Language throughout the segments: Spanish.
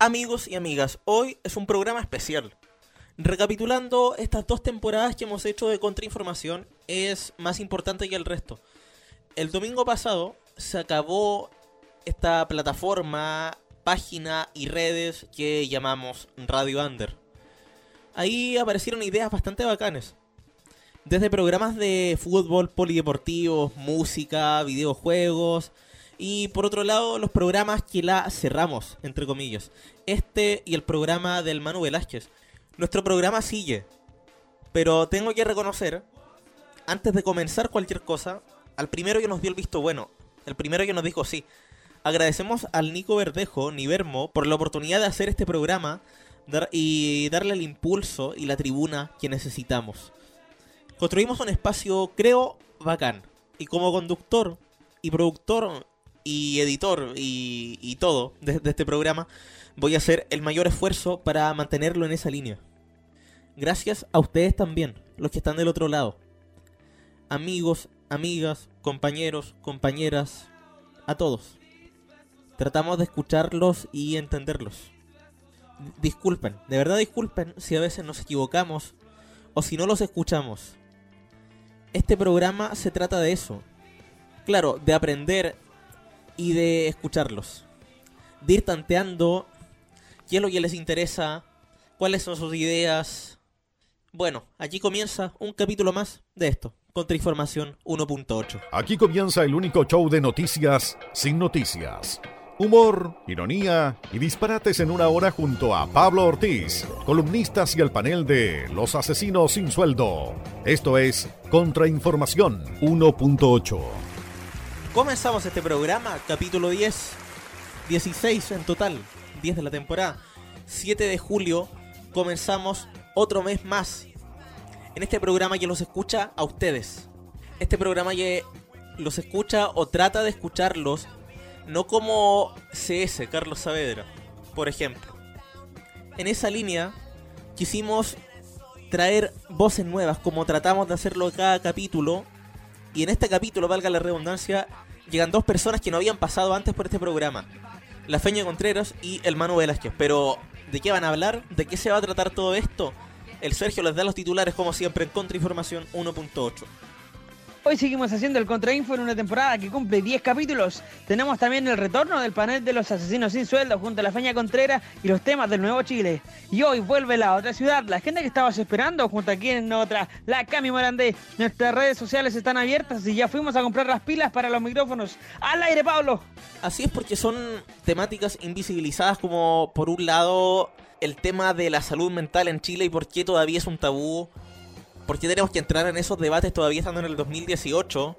Amigos y amigas, hoy es un programa especial. Recapitulando estas dos temporadas que hemos hecho de Contrainformación, es más importante que el resto. El domingo pasado se acabó esta plataforma, página y redes que llamamos Radio Under. Ahí aparecieron ideas bastante bacanes. Desde programas de fútbol, polideportivos, música, videojuegos, y por otro lado, los programas que la cerramos, entre comillas. Este y el programa del Manu Velázquez. Nuestro programa sigue. Pero tengo que reconocer, antes de comenzar cualquier cosa, al primero que nos dio el visto bueno. El primero que nos dijo sí. Agradecemos al Nico Verdejo, Nivermo, por la oportunidad de hacer este programa y darle el impulso y la tribuna que necesitamos. Construimos un espacio, creo, bacán. Y como conductor y productor y editor y, todo de, este programa, voy a hacer el mayor esfuerzo para mantenerlo en esa línea. Gracias a ustedes también, los que están del otro lado. Amigos, amigas, compañeros, compañeras, a todos. Tratamos de escucharlos y entenderlos. Disculpen, de verdad disculpen si a veces nos equivocamos o si no los escuchamos. Este programa se trata de eso. Claro, de aprender y de escucharlos. De ir tanteando qué es lo que les interesa, cuáles son sus ideas. Bueno, aquí comienza un capítulo más de esto, Contrainformación 1.8. Aquí comienza el único show de noticias sin noticias. Humor, ironía y disparates en una hora junto a Pablo Ortiz, columnistas y el panel de Los Asesinos sin Sueldo. Esto es Contrainformación 1.8. Comenzamos este programa, capítulo 10, 16 en total, 10 de la temporada. 7 de julio comenzamos otro mes más. En este programa que los escucha a ustedes. Este programa que los escucha o trata de escucharlos, no como CS, Carlos Saavedra, por ejemplo. En esa línea quisimos traer voces nuevas, como tratamos de hacerlo cada capítulo. Y en este capítulo, valga la redundancia, llegan dos personas que no habían pasado antes por este programa. La Feña Contreras y el Manu Velázquez. Pero, ¿de qué van a hablar? ¿De qué se va a tratar todo esto? El Sergio les da los titulares como siempre en Contrainformación 1.8. Hoy seguimos haciendo el Contrainfo en una temporada que cumple 10 capítulos. Tenemos también el retorno del panel de los asesinos sin sueldo junto a la Feña Contreras y los temas del Nuevo Chile. Y hoy vuelve la otra ciudad, la gente que estabas esperando junto aquí en otra, la Cami Morandé. Nuestras redes sociales están abiertas y ya fuimos a comprar las pilas para los micrófonos. ¡Al aire, Pablo! Así es porque son temáticas invisibilizadas como por un lado el tema de la salud mental en Chile y por qué todavía es un tabú ¿Por qué tenemos que entrar en esos debates todavía estando en el 2018?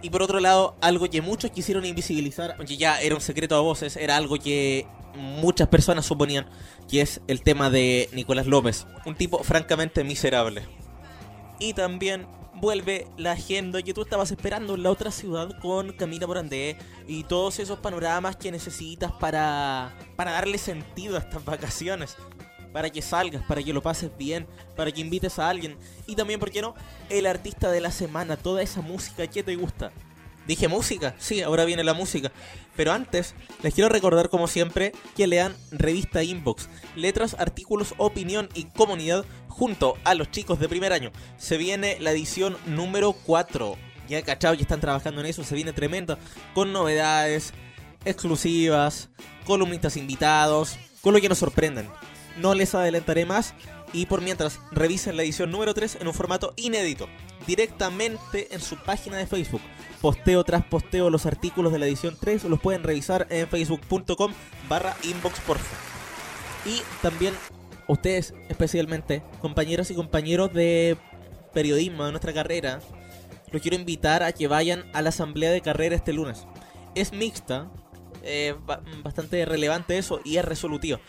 Y por otro lado, algo que muchos quisieron invisibilizar, aunque ya era un secreto a voces, era algo que muchas personas suponían, que es el tema de Nicolás López, un tipo francamente miserable. Y también vuelve la agenda que tú estabas esperando en la otra ciudad con Camila Morandé y todos esos panoramas que necesitas para, para darle sentido a estas vacaciones para que salgas, para que lo pases bien, para que invites a alguien. Y también, ¿por qué no? El artista de la semana, toda esa música que te gusta. Dije música, sí, ahora viene la música. Pero antes, les quiero recordar como siempre que lean Revista Inbox, letras, artículos, opinión y comunidad junto a los chicos de primer año. Se viene la edición número 4. Ya cachado, ya están trabajando en eso, se viene tremenda, con novedades exclusivas, columnistas invitados, con lo que nos sorprenden no les adelantaré más. Y por mientras, revisen la edición número 3 en un formato inédito, directamente en su página de Facebook. Posteo tras posteo los artículos de la edición 3, los pueden revisar en facebook.com barra inbox Y también ustedes, especialmente, compañeros y compañeros de periodismo de nuestra carrera, los quiero invitar a que vayan a la asamblea de carrera este lunes. Es mixta, eh, bastante relevante eso y es resolutivo.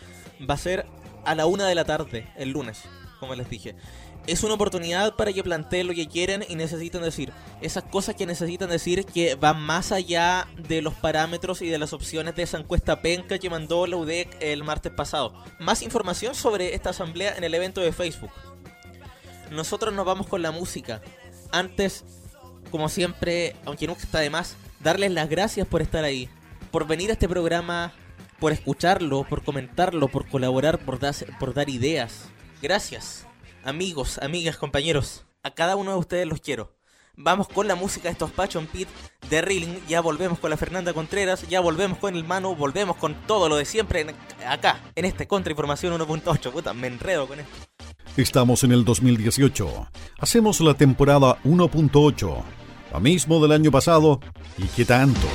Va a ser a la una de la tarde, el lunes, como les dije. Es una oportunidad para que planteen lo que quieren y necesitan decir. Esas cosas que necesitan decir que van más allá de los parámetros y de las opciones de esa encuesta penca que mandó la UDEC el martes pasado. Más información sobre esta asamblea en el evento de Facebook. Nosotros nos vamos con la música. Antes, como siempre, aunque nunca está de más, darles las gracias por estar ahí. Por venir a este programa por escucharlo, por comentarlo, por colaborar, por, dar ideas. Gracias, amigos, amigas, compañeros. A cada uno de ustedes los quiero. Vamos con la música de estos Pachon Pit de Reeling. Ya volvemos con la Fernanda Contreras. Ya volvemos con el Manu. Volvemos con todo lo de siempre acá, en este Contrainformación 1.8. Puta, me enredo con esto. Estamos en el 2018. Hacemos la temporada 1.8. Lo mismo del año pasado. ¿Y qué tanto?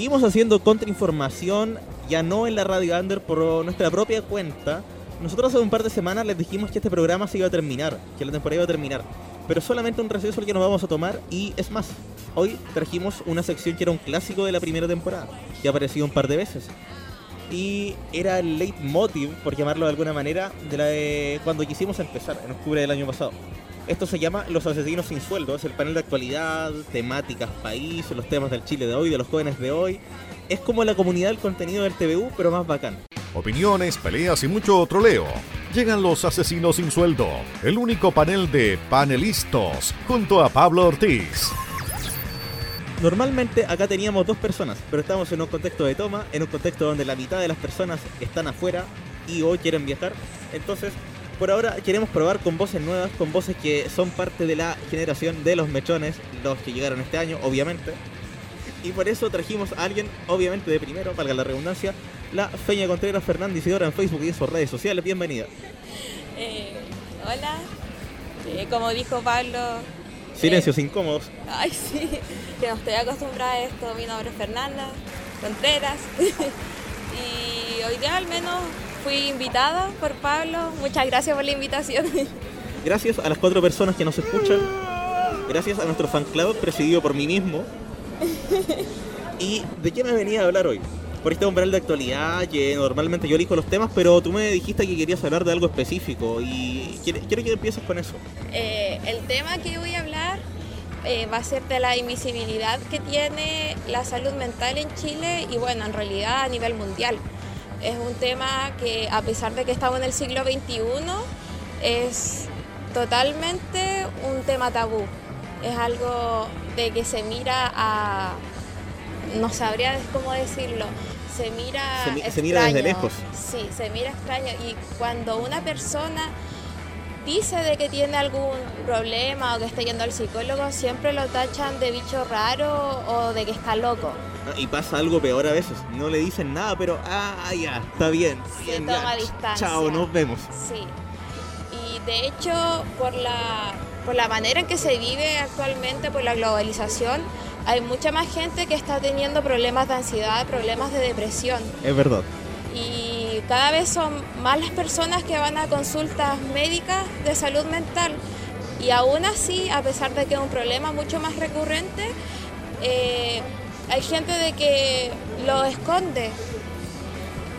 Seguimos haciendo contrainformación, ya no en la Radio Under, por nuestra propia cuenta. Nosotros hace un par de semanas les dijimos que este programa se iba a terminar, que la temporada iba a terminar. pero solamente un receso el que nos vamos a tomar y es más, hoy trajimos una sección que era un clásico de la primera temporada, que ha aparecido un par de veces. Y era el leitmotiv, por llamarlo de alguna manera, de la de cuando quisimos empezar, en octubre del año pasado. Esto se llama Los Asesinos sin Sueldo, es el panel de actualidad, temáticas, país, los temas del Chile de hoy, de los jóvenes de hoy. Es como la comunidad del contenido del TVU, pero más bacán. Opiniones, peleas y mucho troleo. Llegan los asesinos sin sueldo, el único panel de panelistas, junto a Pablo Ortiz. Normalmente acá teníamos dos personas, pero estamos en un contexto de toma, en un contexto donde la mitad de las personas están afuera y hoy quieren viajar. Entonces, por ahora queremos probar con voces nuevas, con voces que son parte de la generación de los mechones, los que llegaron este año, obviamente. Y por eso trajimos a alguien, obviamente de primero, valga la redundancia, la Feña Contreras Fernández Isidora en Facebook y en sus redes sociales. Bienvenida. Eh, hola, Eh, como dijo Pablo, Silencios incómodos. ay sí, que no estoy acostumbrada a esto, mi nombre es Fernanda Contreras y hoy día al menos fui invitada por Pablo, muchas gracias por la invitación. Gracias a las cuatro personas que nos escuchan. Gracias a nuestro fan club presidido por mí mismo. ¿Y de qué me venía a hablar hoy? Por este umbral de actualidad, que normalmente yo elijo los temas, pero tú me dijiste que querías hablar de algo específico y quiero, quiero que empieces con eso. Eh, el tema que voy a hablar eh, va a ser de la invisibilidad que tiene la salud mental en Chile y bueno, en realidad a nivel mundial. Es un tema que a pesar de que estamos en el siglo XXI, es totalmente un tema tabú. Es algo de que se mira a... no sabría cómo decirlo. Se mira, Se se mira desde lejos. Sí, se mira extraño. Y cuando una persona dice de que tiene algún problema o que está yendo al psicólogo, siempre lo tachan de bicho raro o de que está loco. Y pasa algo peor a veces. No le dicen nada, pero ah, ya, está bien. Se bien, toma ya. distancia. Chao, nos vemos. Sí. Y de hecho, por la, por la manera en que se vive actualmente, por la globalización, hay mucha más gente que está teniendo problemas de ansiedad, problemas de depresión. Es verdad. y cada vez son más las personas que van a consultas médicas de salud mental y aún así, a pesar de que es un problema mucho más recurrente, eh, hay gente de que lo esconde.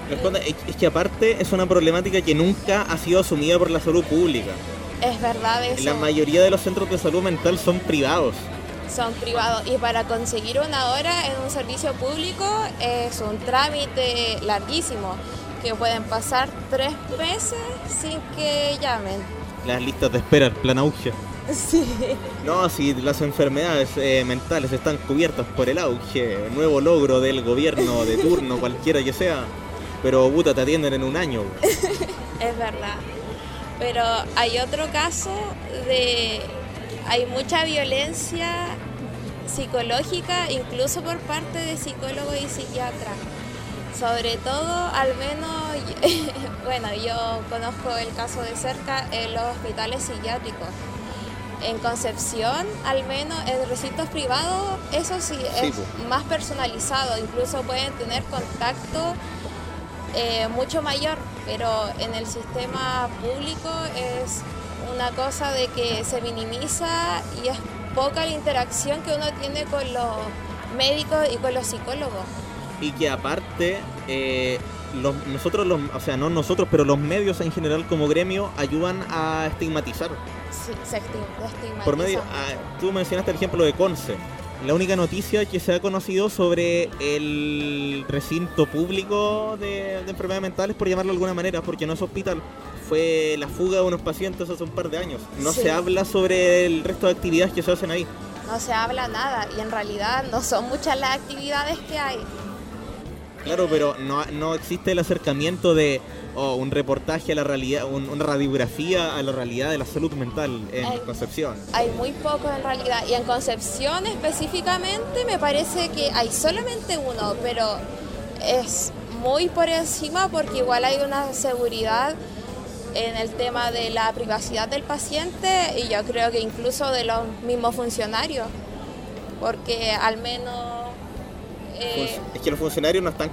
Es es que aparte es una problemática que nunca ha sido asumida por la salud pública. Es verdad eso. La mayoría de los centros de salud mental son privados. Son privados y para conseguir una hora en un servicio público es un trámite larguísimo que pueden pasar tres meses sin que llamen. Las listas de espera, el plan auge. Sí. No, si las enfermedades eh, mentales están cubiertas por el auge, nuevo logro del gobierno de turno, cualquiera que sea, pero puta, te atienden en un año. Es verdad. Pero hay otro caso de... Hay mucha violencia psicológica, incluso por parte de psicólogos y psiquiatras. Sobre todo, al menos, bueno, yo conozco el caso de cerca en los hospitales psiquiátricos. En Concepción, al menos en recintos privados, eso sí, Sí, es más personalizado. Incluso pueden tener contacto eh, mucho mayor, pero en el sistema público es una cosa de que se minimiza y es poca la interacción que uno tiene con los médicos y con los psicólogos. Y que aparte, eh, los- nosotros, los, o sea, no nosotros, pero los medios en general como gremio ayudan a estigmatizar. Sí, se estig- estigmatiza. Por medio, ah, tú mencionaste el ejemplo de Conce. La única noticia que se ha conocido sobre el recinto público de, de enfermedades mentales, por llamarlo de alguna manera, porque no es hospital, fue la fuga de unos pacientes hace un par de años. No Sí. se habla sobre el resto de actividades que se hacen ahí. No se habla nada y en realidad no son muchas las actividades que hay. Claro, pero no, no existe el acercamiento de oh, un reportaje a la realidad, un- una radiografía a la realidad de la salud mental en. Concepción. Hay muy poco en realidad. Y en Concepción específicamente me parece que hay solamente uno, pero es muy por encima porque igual hay una seguridad en el tema de la privacidad del paciente y yo creo que incluso de los mismos funcionarios, porque al menos... eh, Es que los funcionarios no están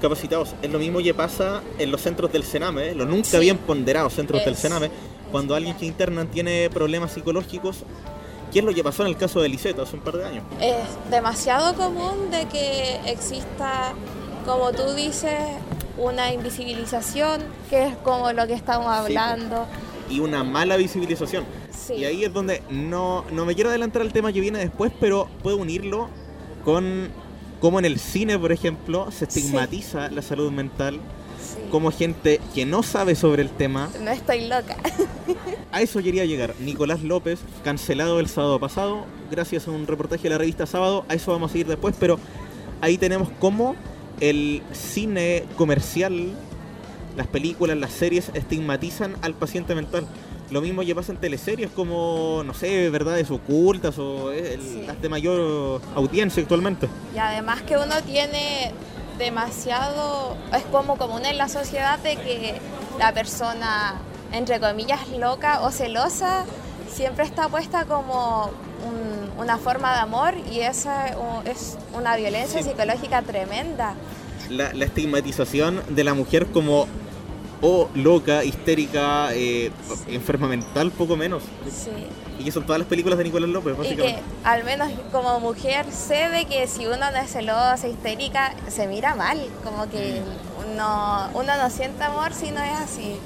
capacitados. Es lo mismo que pasa en los centros del Sename, ¿eh? los nunca Sí. bien ponderados centros del Es- Sename, cuando alguien que internan tiene problemas psicológicos, ¿qué es lo que pasó en el caso de Liseta hace un par de años? Es demasiado común de que exista, como tú dices, una invisibilización, que es como lo que estamos hablando. y una mala visibilización. Sí. Y ahí es donde no, no me quiero adelantar al tema que viene después, pero puedo unirlo con cómo en el cine, por ejemplo, se Sí. estigmatiza la salud mental, Sí. como gente que no sabe sobre el tema. No estoy loca. A eso quería llegar. Nicolás López, cancelado el sábado pasado, gracias a un reportaje de la revista Sábado, a eso vamos a ir después, pero ahí tenemos cómo el cine comercial, las películas, las series estigmatizan al paciente mental. Lo mismo que pasa en teleseries como, no sé, verdades ocultas o eh, el- Sí. las de mayor audiencia actualmente. Y además que uno tiene demasiado, es como común en la sociedad de que la persona, entre comillas, loca o celosa, siempre está puesta como un- una forma de amor y esa es una violencia Sí. psicológica tremenda. La, la estigmatización de la mujer como o loca, histérica, eh, enferma mental, poco menos. Sí. Y que son todas las películas de Nicolás López, Y que básicamente. al menos como mujer sé de que si uno no es celosa, histérica, se mira mal, como que no, uno no siente amor si no es así.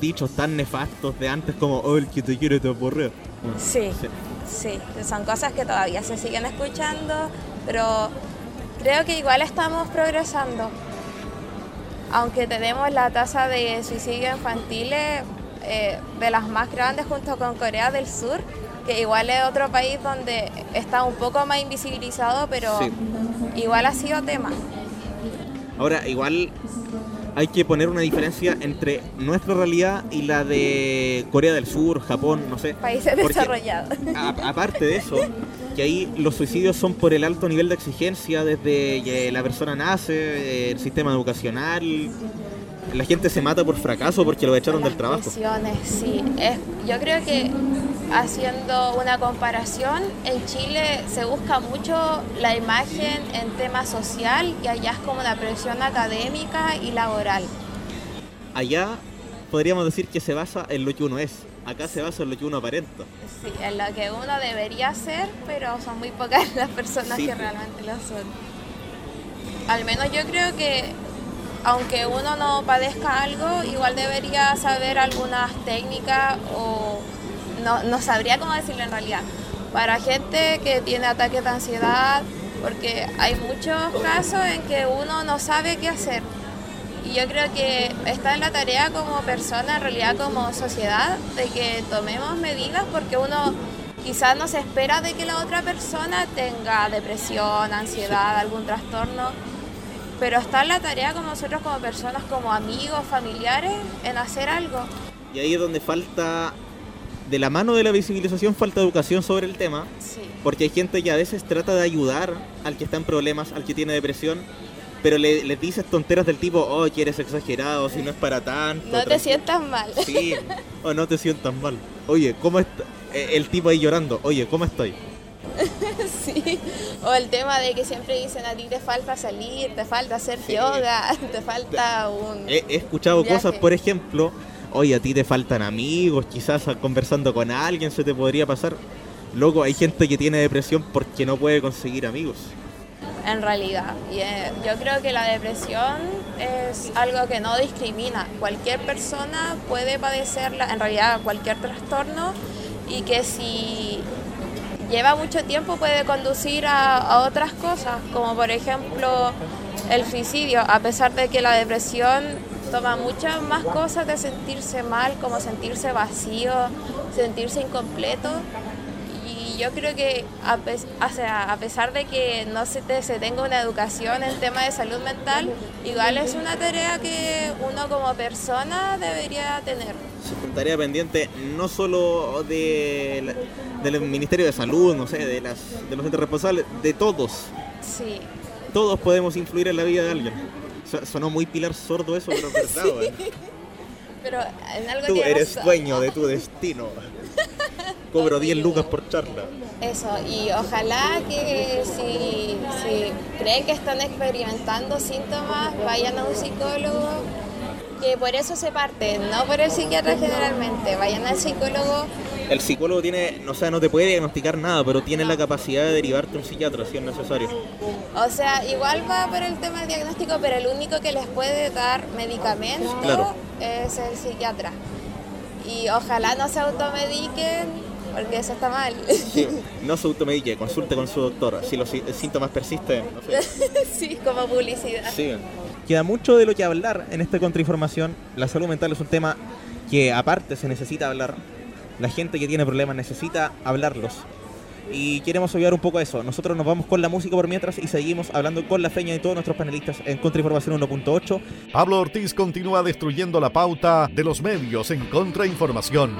Dichos tan nefastos de antes como, oh, el que te quiere te aporrea. Bueno, Sí. sí. Sí, son cosas que todavía se siguen escuchando, pero creo que igual estamos progresando. Aunque tenemos la tasa de suicidio infantil eh, de las más grandes junto con Corea del Sur, que igual es otro país donde está un poco más invisibilizado, pero Sí. igual ha sido tema. Ahora, igual hay que poner una diferencia entre nuestra realidad y la de Corea del Sur, Japón, no sé. Países desarrollados. A- aparte de eso, que ahí los suicidios son por el alto nivel de exigencia desde que la persona nace, eh, el sistema educacional. La gente se mata por fracaso porque lo echaron del trabajo. sí. Es, yo creo que haciendo una comparación, en Chile se busca mucho la imagen en tema social y allá es como una presión académica y laboral. Allá podríamos decir que se basa en lo que uno es. Acá se basa en lo que uno aparenta. Sí, en lo que uno debería ser, pero son muy pocas las personas Sí. que realmente lo son. Al menos yo creo que aunque uno no padezca algo, igual debería saber algunas técnicas o no, no sabría cómo decirlo en realidad. Para gente que tiene ataques de ansiedad, porque hay muchos casos en que uno no sabe qué hacer. Y yo creo que está en la tarea como persona, en realidad como sociedad, de que tomemos medidas porque uno quizás no se espera de que la otra persona tenga depresión, ansiedad, algún trastorno, pero está en la tarea como nosotros como personas, como amigos, familiares, en hacer algo. Y ahí es donde falta, de la mano de la visibilización, falta educación sobre el tema. Sí. Porque hay gente que a veces trata de ayudar al que está en problemas, al que tiene depresión, pero le, les dices tonteras del tipo, oh, que eres exagerado, si no es para tanto. No te tranquilo". sientas mal. Sí, o no te sientas mal. Oye, ¿cómo está? eh, El tipo ahí llorando, oye, ¿cómo estoy? Sí, o el tema de que siempre dicen a ti te falta salir, te falta hacer Sí. yoga, te falta un... He, he escuchado Viaje. cosas, por ejemplo, oye, a ti te faltan amigos, quizás conversando con alguien se te podría pasar. Loco, hay gente que tiene depresión porque no puede conseguir amigos. En realidad. Y eh, yo creo que la depresión es algo que no discrimina. Cualquier persona puede padecerla, en realidad cualquier trastorno, y que si lleva mucho tiempo puede conducir a, a otras cosas, como por ejemplo el suicidio, a pesar de que la depresión toma muchas más cosas de sentirse mal, como sentirse vacío, sentirse incompleto. Yo creo que a, pes- o sea, a pesar de que no se, te- se tenga una educación en tema de salud mental, igual es una tarea que uno como persona debería tener. Tarea pendiente no solo de la- del Ministerio de Salud, no sé, de, las, de los entes responsables, de todos. Sí, Todos podemos influir en la vida de alguien. So- Sonó muy pilar sordo eso, pero es verdad, weón. pero en algo Tú eres razón. dueño de tu destino. Cobro 10 lucas por charla. Eso, y ojalá que si, si creen que están experimentando síntomas, vayan a un psicólogo que por eso se parte, no por el psiquiatra generalmente. Vayan al psicólogo. El psicólogo tiene, o sea, no te puede diagnosticar nada, pero tiene la capacidad de derivarte a un psiquiatra si es necesario. O sea, igual va por el tema del diagnóstico, pero el único que les puede dar medicamento Claro. es el psiquiatra. Y ojalá no se automediquen, porque eso está mal. Sí, no se automedique, consulte con su doctor. Si los sí- síntomas persisten, no sé. sí, como publicidad. Sigan. Queda mucho de lo que hablar en esta contrainformación. La salud mental es un tema que aparte se necesita hablar. La gente que tiene problemas necesita hablarlos. Y queremos ayudar un poco a eso. Nosotros nos vamos con la música por mientras y seguimos hablando con la feña y todos nuestros panelistas en Contrainformación 1.8. Pablo Ortiz continúa destruyendo la pauta de los medios en contrainformación.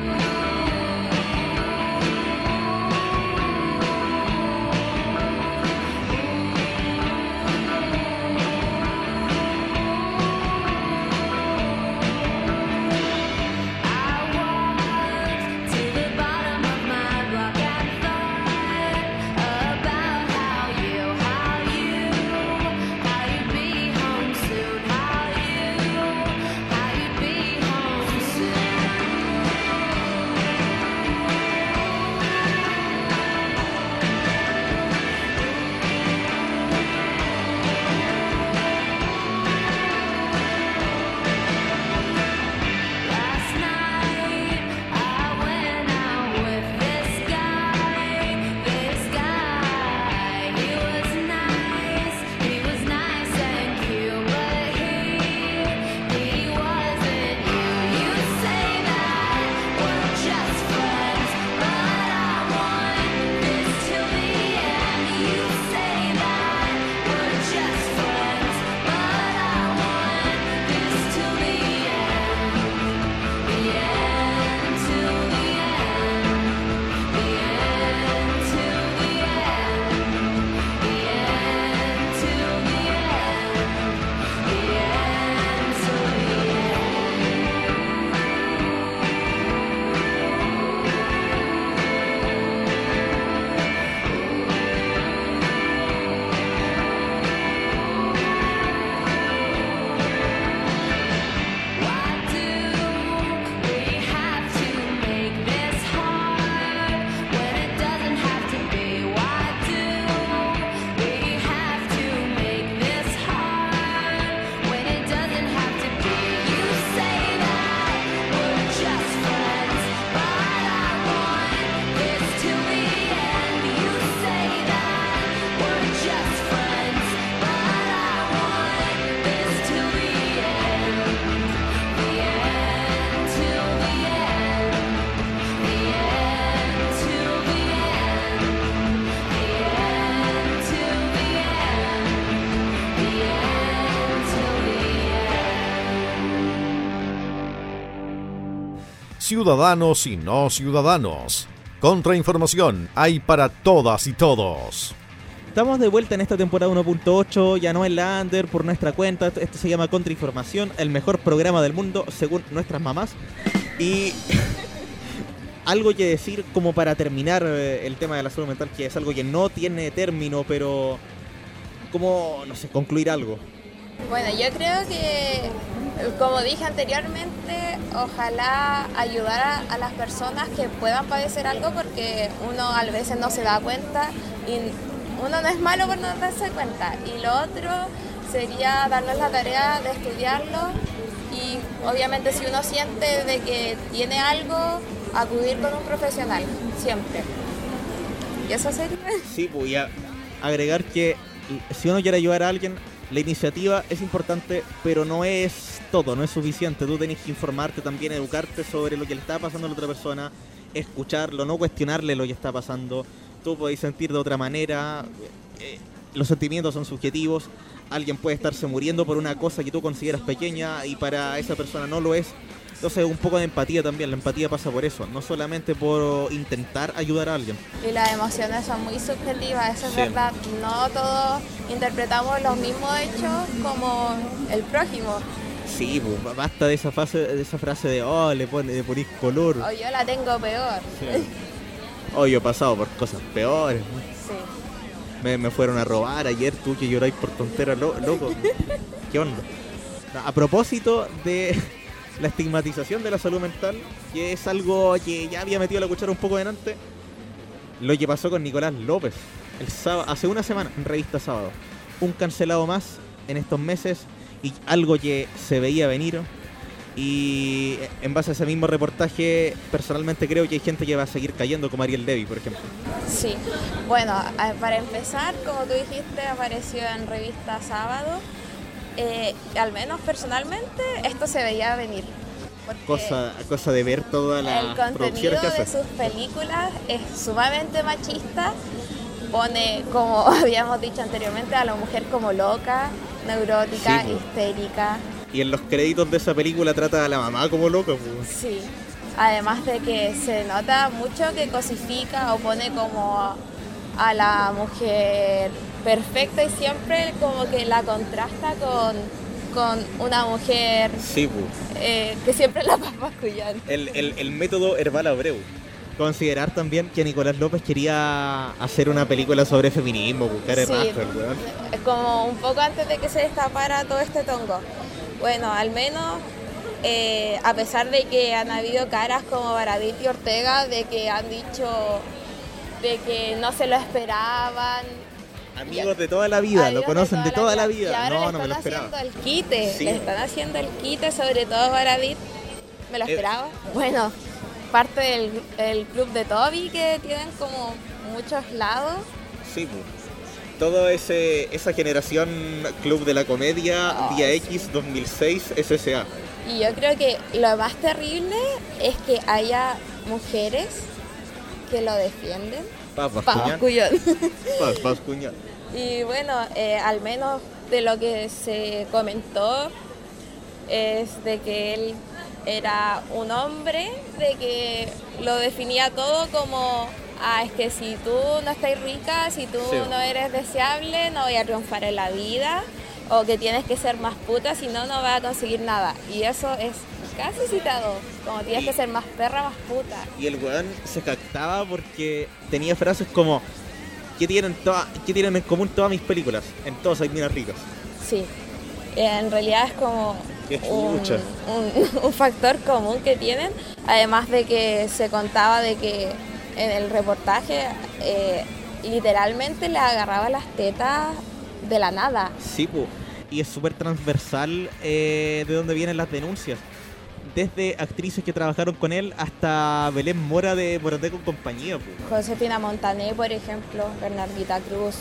Ciudadanos y no ciudadanos. Contrainformación hay para todas y todos. Estamos de vuelta en esta temporada 1.8, ya no en la Under, por nuestra cuenta. Esto se llama Contrainformación, el mejor programa del mundo, según nuestras mamás. Y algo que decir como para terminar eh, el tema de la salud mental, que es algo que no tiene término, pero como, no sé, concluir algo. Bueno, yo creo que, como dije anteriormente, ojalá ayudar a, las personas que puedan padecer algo porque uno a veces no se da cuenta y uno no es malo por no darse cuenta. Y lo otro sería darles la tarea de estudiarlo y obviamente si uno siente de que tiene algo, acudir con un profesional, siempre. Y eso sería. Sí, voy a agregar que si uno quiere ayudar a alguien, la iniciativa es importante, pero no es todo, no es suficiente. Tú tenés que informarte también, educarte sobre lo que le está pasando a la otra persona, escucharlo, no cuestionarle lo que está pasando. Tú podés sentir de otra manera, eh, los sentimientos son subjetivos. Alguien puede estarse muriendo por una cosa que tú consideras pequeña y para esa persona no lo es. Entonces, un poco de empatía también. La empatía pasa por eso, no solamente por intentar ayudar a alguien. Y las emociones son muy subjetivas, eso es Sí. verdad. No todos interpretamos los mismos hechos como el prójimo. Sí, pues, basta de esa, fase, de esa frase de, oh, le, pone, le ponís color. O yo la tengo peor. Oh, yo he pasado por cosas peores. Sí. Me, me fueron a robar ayer, tú que lloráis por tonteras, lo- loco. ¿Qué onda? A propósito de la estigmatización de la salud mental, que es algo que ya había metido la cuchara un poco delante, lo que pasó con Nicolás López el sábado, hace una semana en Revista Sábado. Un cancelado más en estos meses y algo que se veía venir. Y en base a ese mismo reportaje, personalmente creo que hay gente que va a seguir cayendo, como Ariel Levy, por ejemplo. Sí, bueno, para empezar, como tú dijiste, apareció en revista Sábado. Eh, al menos personalmente, esto se veía venir. Cosa, cosa de ver todas el las contenido de sus películas es sumamente machista. Pone, como habíamos dicho anteriormente, a la mujer como loca, neurótica, Sí, po. histérica. Y en los créditos de esa película trata a la mamá como loca. pues. Sí, además de que se nota mucho que cosifica o pone como a la mujer perfecta y siempre como que la contrasta con, con una mujer Sí, pues. eh, que siempre la va mascullando. el, el, el método Herbal Abreu. Considerar también que Nicolás López quería hacer una película sobre feminismo, buscar Sí. hermanos, weón. Como un poco antes de que se destapara todo este tongo. Bueno, al menos eh, a pesar de que han habido caras como Baradit y Ortega, de que han dicho de que no se lo esperaban, Amigos de toda la vida, lo conocen de toda la vida. ahora No, le no me lo están esperaba. haciendo el quite, Sí. le están haciendo el quite, sobre todo Baradit. ¿Me lo Eh. esperaba? Bueno, parte del el club de Toby que tienen como muchos lados. Sí, pues. Todo ese esa generación Club de la Comedia, Día sí. X 2006 SSA. Y yo creo que lo más terrible es que haya mujeres que lo defienden. Paz Pa, Bascuñán. Paz Bascuñán. Y bueno, eh, al menos de lo que se comentó es de que él era un hombre, de que lo definía todo como, ah, es que si tú no estás rica, si tú Sí. no eres deseable, no voy a triunfar en la vida, o que tienes que ser más puta, si no, no vas a conseguir nada. Y eso es casi citado, como tienes que ser más perra, más puta. Y el weón se captaba porque tenía frases como ¿Qué tienen, toda- ¿Qué tienen en común todas mis películas? En todas hay minas ricas. Sí, en realidad es como un, chucha. un- un factor común que tienen, además de que se contaba de que en el reportaje eh, literalmente le agarraba las tetas de la nada. Sí, po. y es súper transversal eh, de dónde vienen las denuncias. Desde actrices que trabajaron con él hasta Belén Mora de Morandé con compañía. po. Josefina Montané, por ejemplo, Bernardita Cruz,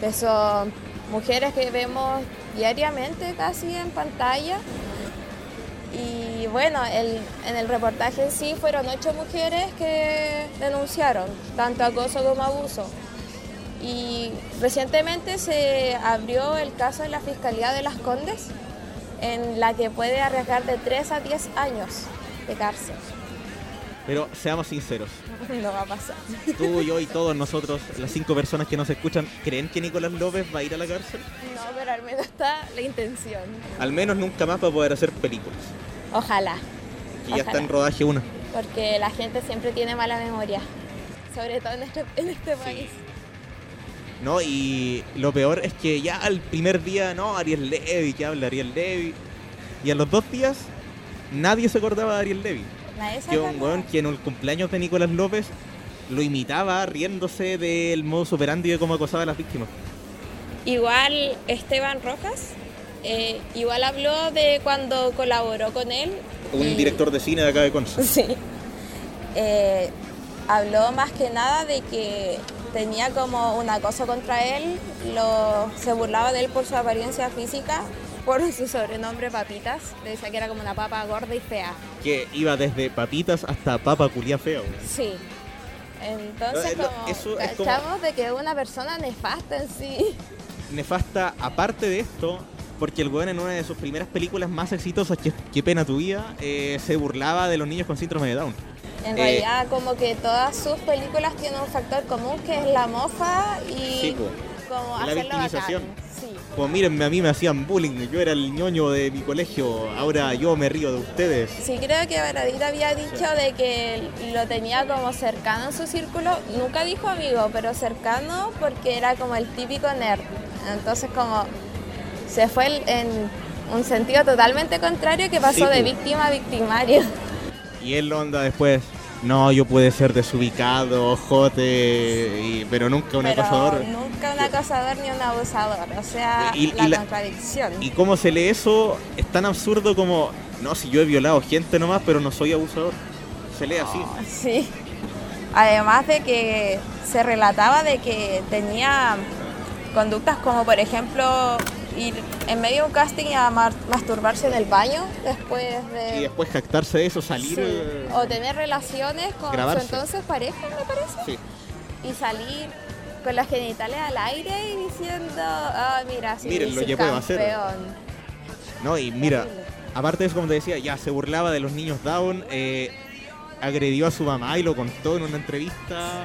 que son mujeres que vemos diariamente casi en pantalla. Y bueno, el- en el reportaje en sí fueron ocho mujeres que denunciaron tanto acoso como abuso. Y recientemente se abrió el caso en la Fiscalía de las Condes, en la que puede arriesgar de 3 a 10 años de cárcel. Pero seamos sinceros, No va a pasar. tú, yo y todos nosotros, las cinco personas que nos escuchan, ¿creen que Nicolás López va a ir a la cárcel? No, pero al menos está la intención. Al menos nunca más va a poder hacer películas. Ojalá, Que ya está en rodaje una. porque la gente siempre tiene mala memoria, sobre todo en este, en este país. ¿No? Y lo peor es que ya al primer día, no, Ariel Levy, que habla Ariel Levy. Y a los dos días, nadie se acordaba de Ariel Levy. Que un weón que en el cumpleaños de Nicolás López lo imitaba riéndose del modo superandi de cómo acosaba a las víctimas. Igual Esteban Rojas, eh, igual habló de cuando colaboró con él. Un y- director de cine de acá de Conce. Sí. Eh, habló más que nada de que tenía como un acoso contra él, lo, se burlaba de él por su apariencia física, por su sobrenombre Papitas, le decía que era como una papa gorda y fea. Que iba desde papitas hasta papa culia weón. Sí. Entonces, No, como eso es como- cachamos de que es una persona nefasta en sí. Nefasta, aparte de esto, porque el weón en una de sus primeras películas más exitosas, Qué pena tu vida, eh, se burlaba de los niños con síndrome de Down. En Eh, realidad, como que todas sus películas tienen un factor común que es la mofa y Sí, como La victimización. Sí. Como mírenme, a mí me hacían bullying, yo era el ñoño de mi colegio, ahora yo me río de ustedes. Sí, creo que Baradit había dicho de que lo tenía como cercano en su círculo. Nunca dijo amigo, pero cercano porque era como el típico nerd. Entonces como se fue en, un sentido totalmente contrario que pasó Sí, de víctima a victimario. Y él onda después, no, yo pude ser desubicado, jote, y- pero nunca un Pero acosador. nunca un acosador ni un abusador, o sea, Y- y la, la- contradicción. Y cómo se lee eso es tan absurdo como, no, si yo he violado gente nomás, pero no soy abusador. Se lee así. Sí. Además de que se relataba de que tenía conductas como por ejemplo ir en medio de un casting a masturbarse en el baño después de... Y después jactarse de eso, salir... Sí. eh, O tener relaciones con Grabarse. su entonces pareja, me parece. sí. Y salir con los genitales al aire y diciendo, ah, mira, sí, Miren lo que puedo hacer". campeón". No, y mira, aparte de eso, como te decía, ya se burlaba de los niños down, eh, agredió a su mamá y lo contó en una entrevista.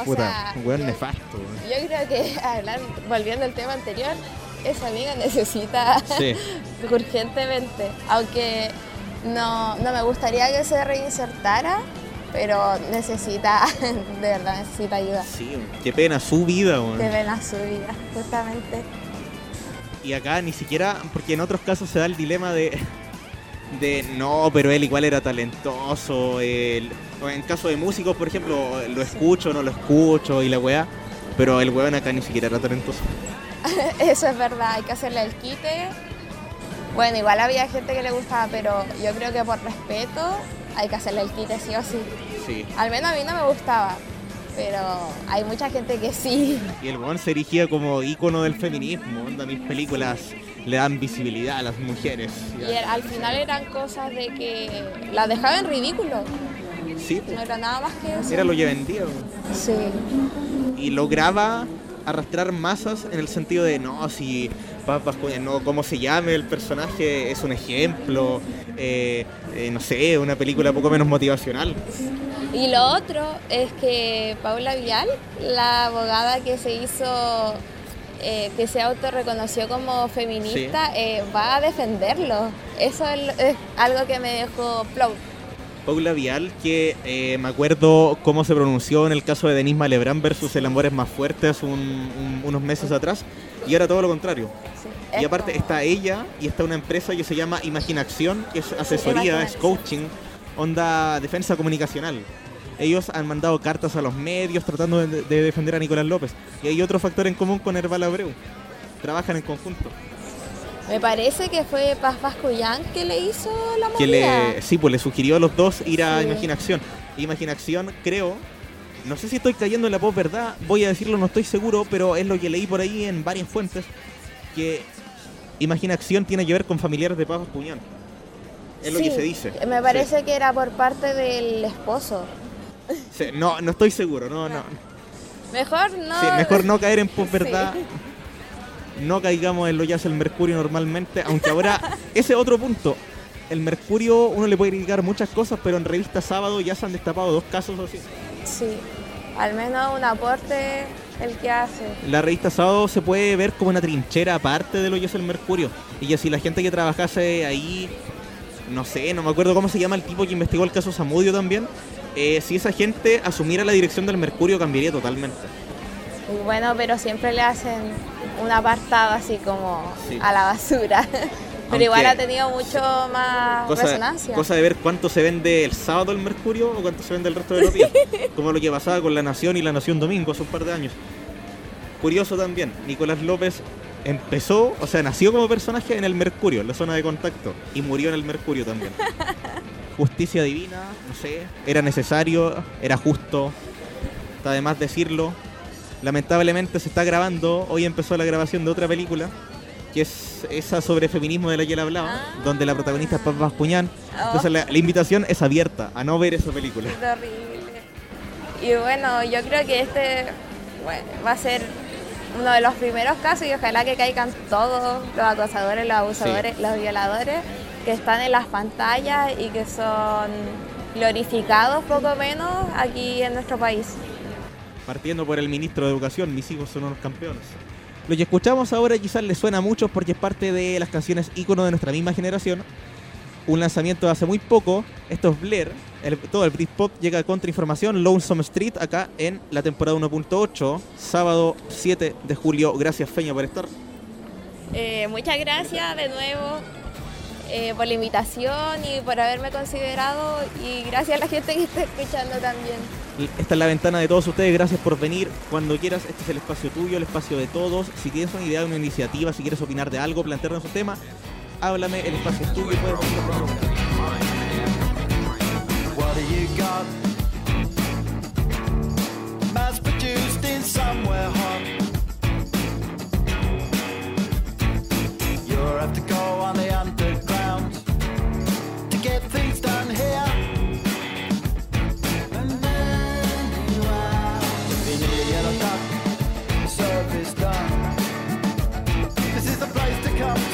O puta, sea, un weón yo- nefasto. Yo creo que, hablar, volviendo al tema anterior, esa amiga necesita Sí. urgentemente, aunque no, no me gustaría que se reinsertara, pero necesita, de verdad necesita ayuda. Sí, qué pena, su vida, weón. Que ven a su vida, justamente. Y acá ni siquiera, porque en otros casos se da el dilema de, de no, pero él igual era talentoso. o en caso de músicos, por ejemplo, lo escucho, no lo escucho y la weá. Pero el weón acá ni siquiera era talentoso. Eso es verdad, hay que hacerle el quite. Bueno, igual había gente que le gustaba, pero yo creo que por respeto hay que hacerle el quite sí o sí. Sí. Al menos a mí no me gustaba, pero hay mucha gente que sí. Y el weón se erigía como ícono del feminismo. Onda, mis películas le dan visibilidad a las mujeres. Y al final eran cosas de que la dejaba en ridículo. Sí, No era nada más que eso. era lo que vendía. Sí. y lograba arrastrar masas en el sentido de no, si Papas no, cómo se llame el personaje es un ejemplo, eh, eh, no sé, una película poco menos motivacional. Y lo otro es que Paula Vial, la abogada que se hizo, eh, que se autorreconoció como feminista, eh, va a defenderlo. Eso es, es algo que me dejó plow. Paula Vial, que eh, me acuerdo cómo se pronunció en el caso de Denis Malebrán versus El Amor es más fuerte hace un- un- unos meses atrás, y ahora todo lo contrario. Sí, Y aparte como- está ella y está una empresa que se llama Imaginación, que es asesoría, es coaching, onda defensa comunicacional. Ellos han mandado cartas a los medios tratando de, de defender a Nicolás López. Y hay otro factor en común con Herbal Abreu. Trabajan en conjunto. Me parece que fue Paz Bascullán que le hizo la movida. Que le, sí, pues le sugirió a los dos ir a Sí. Imaginación. Imaginación, creo, no sé si estoy cayendo en la posverdad, voy a decirlo, no estoy seguro, pero es lo que leí por ahí en varias fuentes, que Imaginación tiene que ver con familiares de Paz Bascuñán. Es lo que se dice. Me parece que era por parte del esposo. Sí, no, no estoy seguro, no, no. Mejor no. Mejor no caer en posverdad. No caigamos en lo que hace el Mercurio normalmente, aunque ahora ese otro punto. El Mercurio uno le puede criticar muchas cosas, pero en revista Sábado ya se han destapado dos casos así. Sí. Al menos un aporte el que hace. La revista Sábado se puede ver como una trinchera aparte de lo que es el Mercurio. Y que si la gente que trabajase ahí, no sé, no me acuerdo cómo se llama el tipo que investigó el caso Samudio también, eh, si esa gente asumiera la dirección del Mercurio cambiaría totalmente. Y bueno, pero siempre le hacen un apartado así como Sí. a la basura. Aunque- pero igual ha tenido mucho más Cosa, resonancia. cosa de ver cuánto se vende el sábado el Mercurio o cuánto se vende el resto de los días. como lo que pasaba con La Nación y La Nación Domingo hace un par de años. Curioso también, Nicolás López empezó, o sea, nació como personaje en el Mercurio, en la zona de contacto, y murió en el Mercurio también. Justicia divina, no sé, era necesario, era justo, está de más decirlo. Lamentablemente se está grabando, hoy empezó la grabación de otra película, que es esa sobre feminismo de la que él hablaba, Ah. donde la protagonista es Paz Bascuñán. Oh. Entonces la, la invitación es abierta a no ver esa película. Es horrible. Y bueno, yo creo que este bueno, va a ser uno de los primeros casos y ojalá que caigan todos los acosadores, los abusadores, los violadores que están en las pantallas y que son glorificados poco menos aquí en nuestro país. Partiendo por el ministro de Educación, mis hijos son unos campeones. Lo que escuchamos ahora quizás les suena a muchos porque es parte de las canciones ícono de nuestra misma generación. Un lanzamiento de hace muy poco. Esto es Blair. Todo el Britpop llega contra información. Lonesome Street acá en la temporada 1.8. Sábado 7 de julio. Gracias Feña por estar. Eh, muchas gracias de nuevo eh, por la invitación y por haberme considerado y gracias a la gente que está escuchando también. Esta es la ventana de todos ustedes, gracias por venir. Cuando quieras, este es el espacio tuyo, el espacio de todos. Si tienes una idea, una iniciativa, si quieres opinar de algo, plantearnos un tema, háblame, el espacio es tuyo y puedes venir a proponer. What do you got? Mass produced in somewhere hot. You'll have to go on the get things done here. And in yellow service done. This is the place to come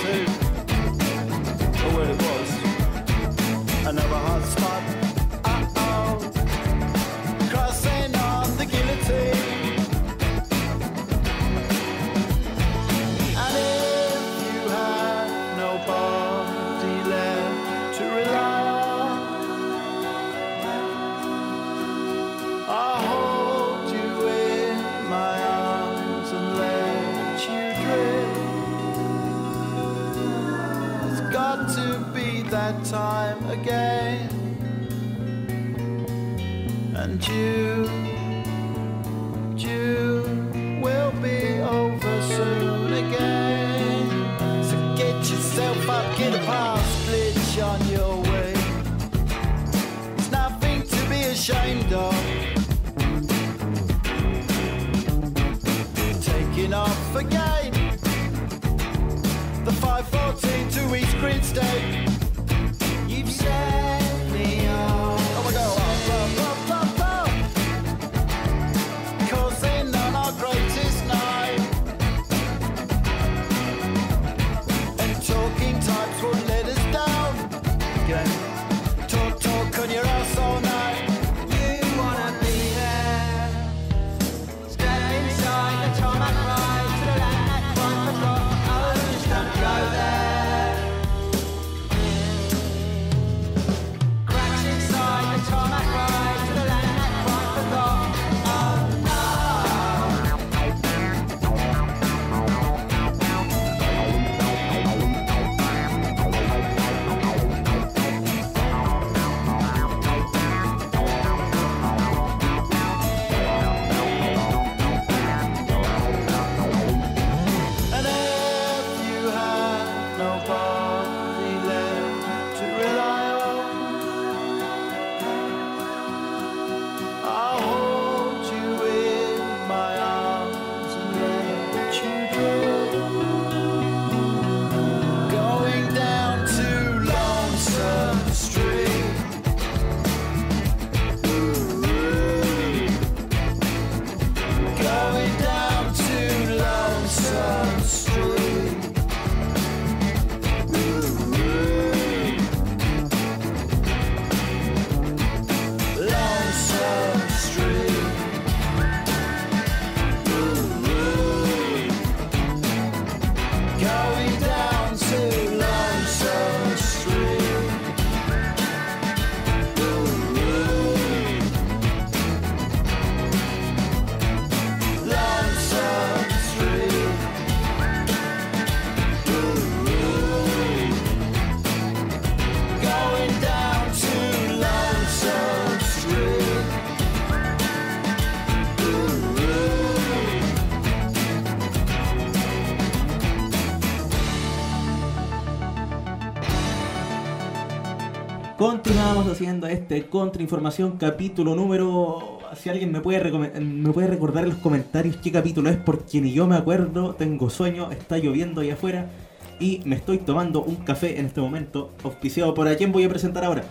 Continuamos haciendo este contrainformación capítulo número. Si alguien me puede, me puede recordar en los comentarios qué capítulo es, porque ni yo me acuerdo, tengo sueño, está lloviendo ahí afuera y me estoy tomando un café en este momento, auspiciado por a quién voy a presentar ahora.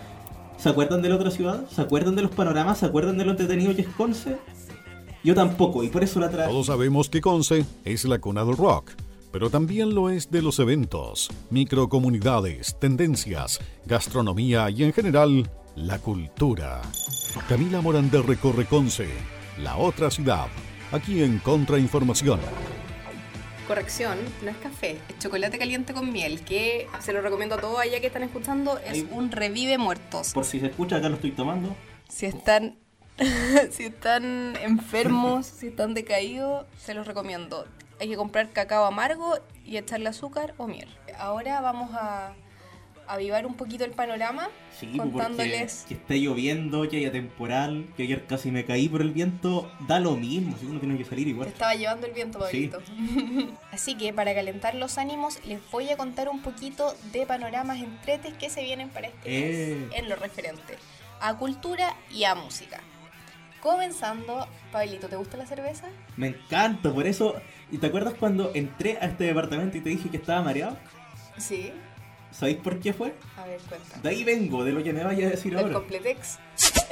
¿Se acuerdan de la otra ciudad? ¿Se acuerdan de los panoramas? ¿Se acuerdan de lo entretenido que es Conce? Yo tampoco, y por eso la traje. Todos sabemos que Conce es la cuna del rock, pero también lo es de los eventos, microcomunidades, tendencias, gastronomía y en general la cultura. Camila Morandé recorre Conce, la otra ciudad, aquí en Contrainformación. Corrección, no es café, es chocolate caliente con miel, que se lo recomiendo a todos allá que están escuchando, es Ahí. un revive muertos. Por si se escucha, acá lo estoy tomando. Si están, si están enfermos, si están decaídos, se los recomiendo. Hay que comprar cacao amargo y echarle azúcar o miel. Ahora vamos a avivar un poquito el panorama Sí, pues, contándoles... que esté lloviendo, que haya temporal, que ayer casi me caí por el viento, da lo mismo, si uno tiene que salir Te igual. estaba llevando el viento, Sí. Pablito. Así que para calentar los ánimos les voy a contar un poquito de panoramas entretes que se vienen para este Eh. mes en lo referente a cultura y a música. Comenzando, Pablito, ¿te gusta la cerveza? Me encanta, por eso. ¿Y te acuerdas cuando entré a este departamento y te dije que estaba mareado? Sí. ¿Sabéis por qué fue? A ver, cuenta. De ahí vengo, de lo que me vaya a decir ¿Del ahora. Completex?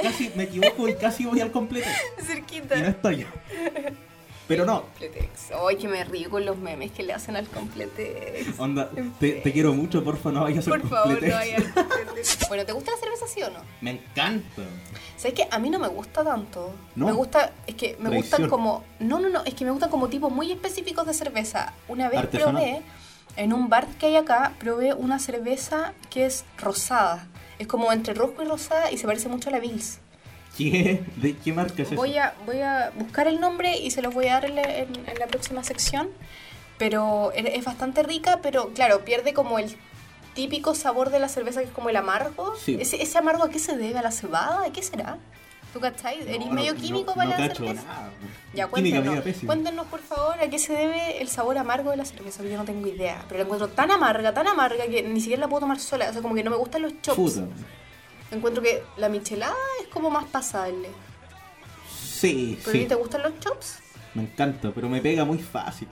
Casi me equivoco y casi voy al completo. Cerquita. Y no estoy. Pero no, Completex. Ay, que me río con los memes que le hacen al Completex. onda, te, te quiero mucho, porfa, no vayas al Por favor, no vaya al Completex. Bueno, ¿te gusta la cerveza, sí o no? Me encanta. ¿Sabes que A mí no me gusta tanto. ¿No? Me gusta, es que me gustan como. No, no, no, es que me gustan como tipos muy específicos de cerveza. Una vez Artesanal. probé, en un bar que hay acá, probé una cerveza que es rosada. Es como entre rojo y rosada y se parece mucho a la Bills. ¿Qué? ¿De qué marca es eso? Voy a, voy a buscar el nombre y se los voy a dar en la, en- en la próxima sección. Pero es bastante rica, pero claro, pierde como el típico sabor de la cerveza que es como el amargo. Sí. Ese, ese amargo a qué se debe? ¿A la cebada? ¿A qué será? ¿Tú cachai? ¿Eres No, medio no, químico no, para la cacho cerveza? nada. Ya, pésima. cuéntenos por favor a qué se debe el sabor amargo de la cerveza, porque yo no tengo idea. Pero la encuentro tan amarga, tan amarga que ni siquiera la puedo tomar sola. O sea, como que no me gustan los chops. Puta. Encuentro que la michelada es como más pasable. Sí, ¿Pero a ti sí. te gustan los chops? Me encanta, pero me pega muy fácil.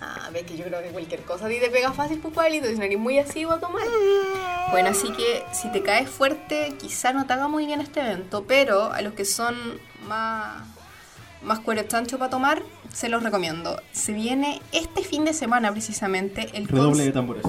Ah, ves que yo creo que cualquier cosa a ti te pega fácil, pues Pablito, si no eres muy así a tomar. Bueno, así que si te caes fuerte, quizá no te haga muy bien este evento, pero a los que son más, más cuerechancho para tomar, se los recomiendo. Se viene este fin de semana precisamente el Redoble de tambores.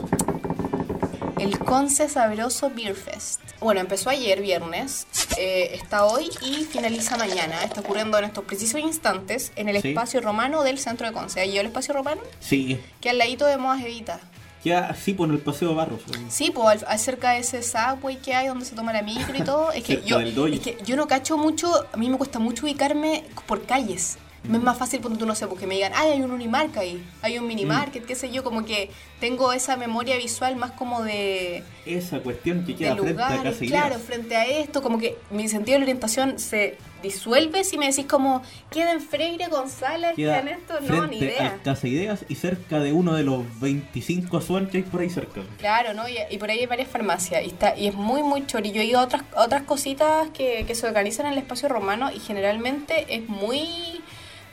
El Conce Sabroso Beer Fest. Bueno, empezó ayer, viernes, eh, está hoy y finaliza mañana. Está ocurriendo en estos precisos instantes en el Sí. espacio romano del centro de Conce. ¿Ahí el espacio romano? Sí. Que al ladito de Moas Evita. Ya, sí, por el paseo Barros. Sí, pues acerca de ese subway que hay donde se toma la micro y todo. Es que, yo, es que yo no cacho mucho, a mí me cuesta mucho ubicarme por calles. Me es más fácil cuando tú no sé, porque me digan, ay, hay un Unimark ahí, hay un minimarket, qué sé yo, como que tengo esa memoria visual más como de, Esa cuestión que de queda frente a lugares, Casa claro, frente a esto, como que mi sentido de la orientación se disuelve si me decís como, queda en Freire, González, queda en esto, no, ni frente idea. a Casa Ideas y cerca de uno de los 25 Asuan que hay por ahí cerca. Claro, ¿no? Y, y por ahí hay varias farmacias y, está, y es muy, muy chori. Yo he ido a otras, a otras cositas que, que se organizan en el espacio romano y generalmente es muy,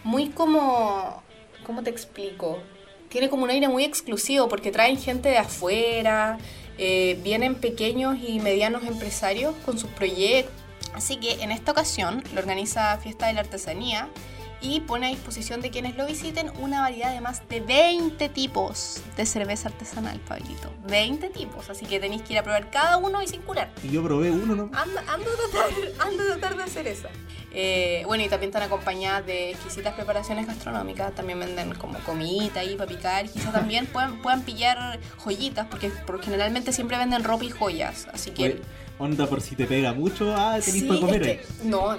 muy como, ¿cómo te explico? Tiene como un aire muy exclusivo porque traen gente de afuera, eh, vienen pequeños y medianos empresarios con sus proyectos. Así que en esta ocasión lo organiza Fiesta de la Artesanía y pone a disposición de quienes lo visiten una variedad de más de 20 tipos de cerveza artesanal, Pablito. 20 tipos, así que tenéis que ir a probar cada uno y sin curar. Y yo probé uno, ¿no? Anda, anda, a tratar, anda a tratar de hacer esa. Eh, bueno, y también están acompañadas de exquisitas preparaciones gastronómicas. También venden como comida ahí para picar. Y quizá también puedan, puedan pillar joyitas, porque, porque generalmente siempre venden ropa y joyas. Así que. Oye, onda por si te pega mucho, ah, tenés Sí, para comer es que- no,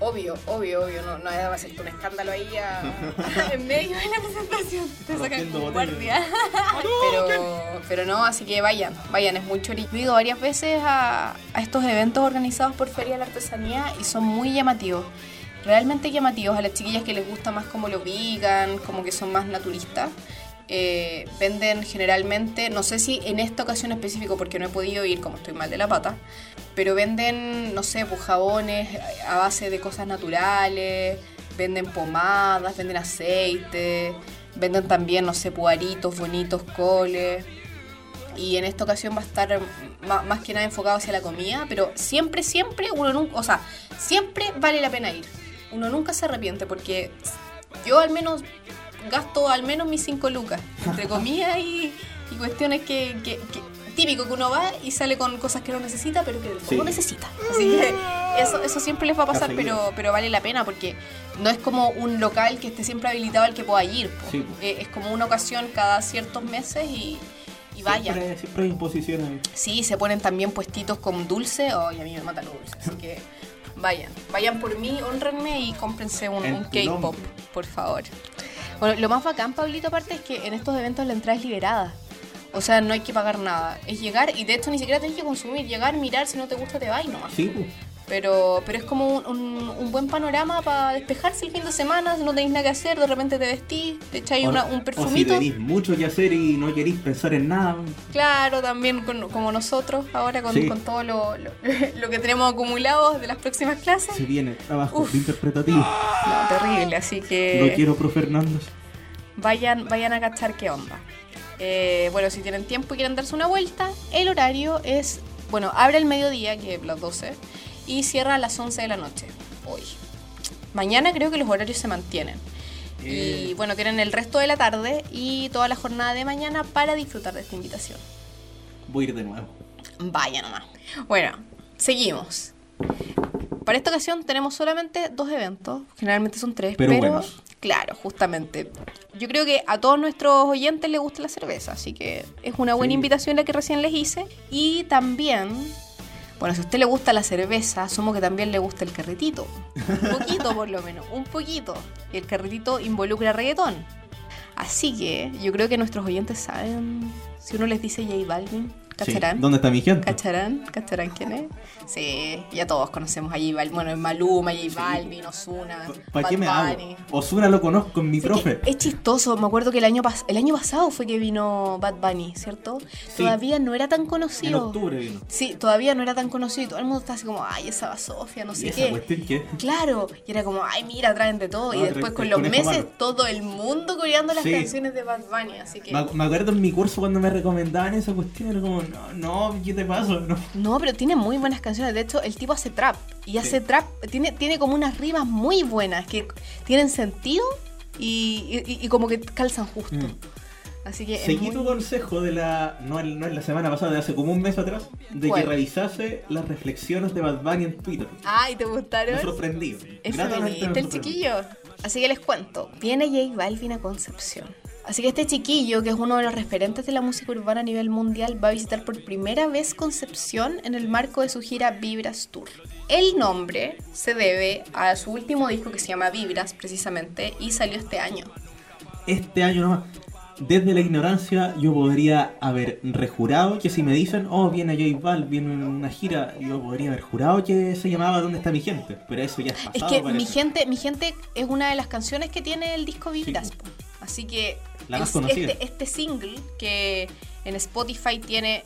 obvio, obvio, obvio, no, no va a hacerte un escándalo ahí a- en medio de la presentación. Te sacan con guardia. pero, pero no, así que vayan, vayan, es muy chori. Yo he ido varias veces a, a estos eventos organizados por Feria de la Artesanía y son muy llamativos. Realmente llamativos a las chiquillas que les gusta más como lo vegan, como que son más naturistas. Eh, venden generalmente, no sé si en esta ocasión específico porque no he podido ir como estoy mal de la pata, pero venden, no sé, pues jabones a base de cosas naturales, venden pomadas, venden aceite, venden también, no sé, puaritos bonitos, coles. Y en esta ocasión va a estar más, que nada enfocado hacia la comida, pero siempre, siempre, uno nunca, o sea, siempre vale la pena ir. Uno nunca se arrepiente porque yo al menos gasto al menos mis 5 lucas entre comida y, y cuestiones que, que- que- típico que uno va y sale con cosas que no necesita pero que el fondo Sí. necesita así que eso, eso siempre les va a pasar pero, pero vale la pena porque no es como un local que esté siempre habilitado al que pueda ir. Sí. Eh, es como una ocasión cada ciertos meses y, y vaya Siempre, siempre hay ahí. Sí, se ponen también puestitos con dulce. Ay, a mí me mata lo dulce. Así que vayan. Vayan por mí, honrenme y cómprense un, un K-pop, por favor. Bueno, lo más bacán, Pablito, aparte es que en estos eventos la entrada es liberada. O sea, no hay que pagar nada. Es llegar y de hecho ni siquiera tenés que consumir. Llegar, mirar, si no te gusta te vas y nomás. Pues. Pero, pero es como un, un- un buen panorama para despejarse el fin de semana, si no tenéis nada que hacer, de repente te vestís, te echáis una- un O si perfumito. tenéis mucho que hacer y no queréis pensar en nada. Claro, también con- como nosotros ahora con, Sí. con todo lo, lo- lo que tenemos acumulado de las próximas clases. Se viene trabajo Uf. interpretativo. No, terrible, así Lo que quiero, profe Hernández. vayan, vayan a cachar qué onda. Eh, bueno, si tienen tiempo y quieren darse una vuelta, el horario es, bueno, abre el mediodía, que es las 12, y cierra a las 11 de la noche, hoy. Mañana creo que los horarios se mantienen. Y bueno, tienen el resto de la tarde y toda la jornada de mañana para disfrutar de esta invitación. Voy a ir de nuevo. Vaya nomás. Bueno, seguimos. Para esta ocasión tenemos solamente dos eventos, generalmente son tres, Pero pero, claro, justamente. Yo creo que a todos nuestros oyentes les gusta la cerveza, así que es una buena Sí. invitación la que recién les hice. Y también, bueno, si a usted le gusta la cerveza, asumo que también le gusta el carretito. Un poquito por lo menos, un poquito. Y el carretito involucra reggaetón. Así que yo creo que nuestros oyentes saben, si uno les dice J Balvin, Sí. ¿cacharán? ¿Dónde está mi gente? ¿Cacharán? ¿Cacharán quién es? Sí, ya todos conocemos a J Balvin. Bueno, Maluma, J Balvin, Ozuna, ¿Para qué me hago? Osuna lo conozco en mi profe. Es chistoso, me acuerdo que el año, pas- el año pasado fue que vino Bad Bunny, ¿cierto? Sí. Todavía no era tan En conocido. octubre vino. Sí, todavía no era tan conocido y todo el mundo está así como, ay, esa Sofía, no ¿Y sé esa qué. cuestión qué? Claro, y era como, ay, mira, traen de todo. y No, después con los meses, malo. todo el mundo coreando las Sí. canciones de Bad Bunny. Así que. Me, me acuerdo en mi curso cuando me recomendaban esa cuestión, era como, no, no, ¿qué te pasa? No. No, pero tiene muy buenas canciones. De hecho, el tipo hace trap. Y hace trap, tiene, tiene como unas rimas muy buenas que tienen sentido y, y- y como que calzan justo. Mm. Así que. es Seguí muy- tu consejo de la. No, en la semana pasada, de hace como un mes atrás, de ¿Cuál? que revisase las reflexiones de Bad Bunny en Twitter. Ay, ¿te gustaron? Me. Es Gratamente feminista me el chiquillo. Así que les cuento. Viene J Balvin a Concepción. Así que este chiquillo, que es uno de los referentes de la música urbana a nivel mundial, va a visitar por primera vez Concepción en el marco de su gira Vibras Tour. El nombre se debe a su último disco que se llama Vibras, precisamente, y salió este año. Este año nomás. Desde la ignorancia yo podría haber rejurado que si me dicen, oh, viene J Bal, viene una gira, yo podría haber jurado que se llamaba ¿Dónde está mi gente? Pero eso ya es pasado. Es que mi gente, mi gente es una de las canciones que tiene el disco Vibras. Sí. Así que La más el- conocida. este, este single que en Spotify tiene,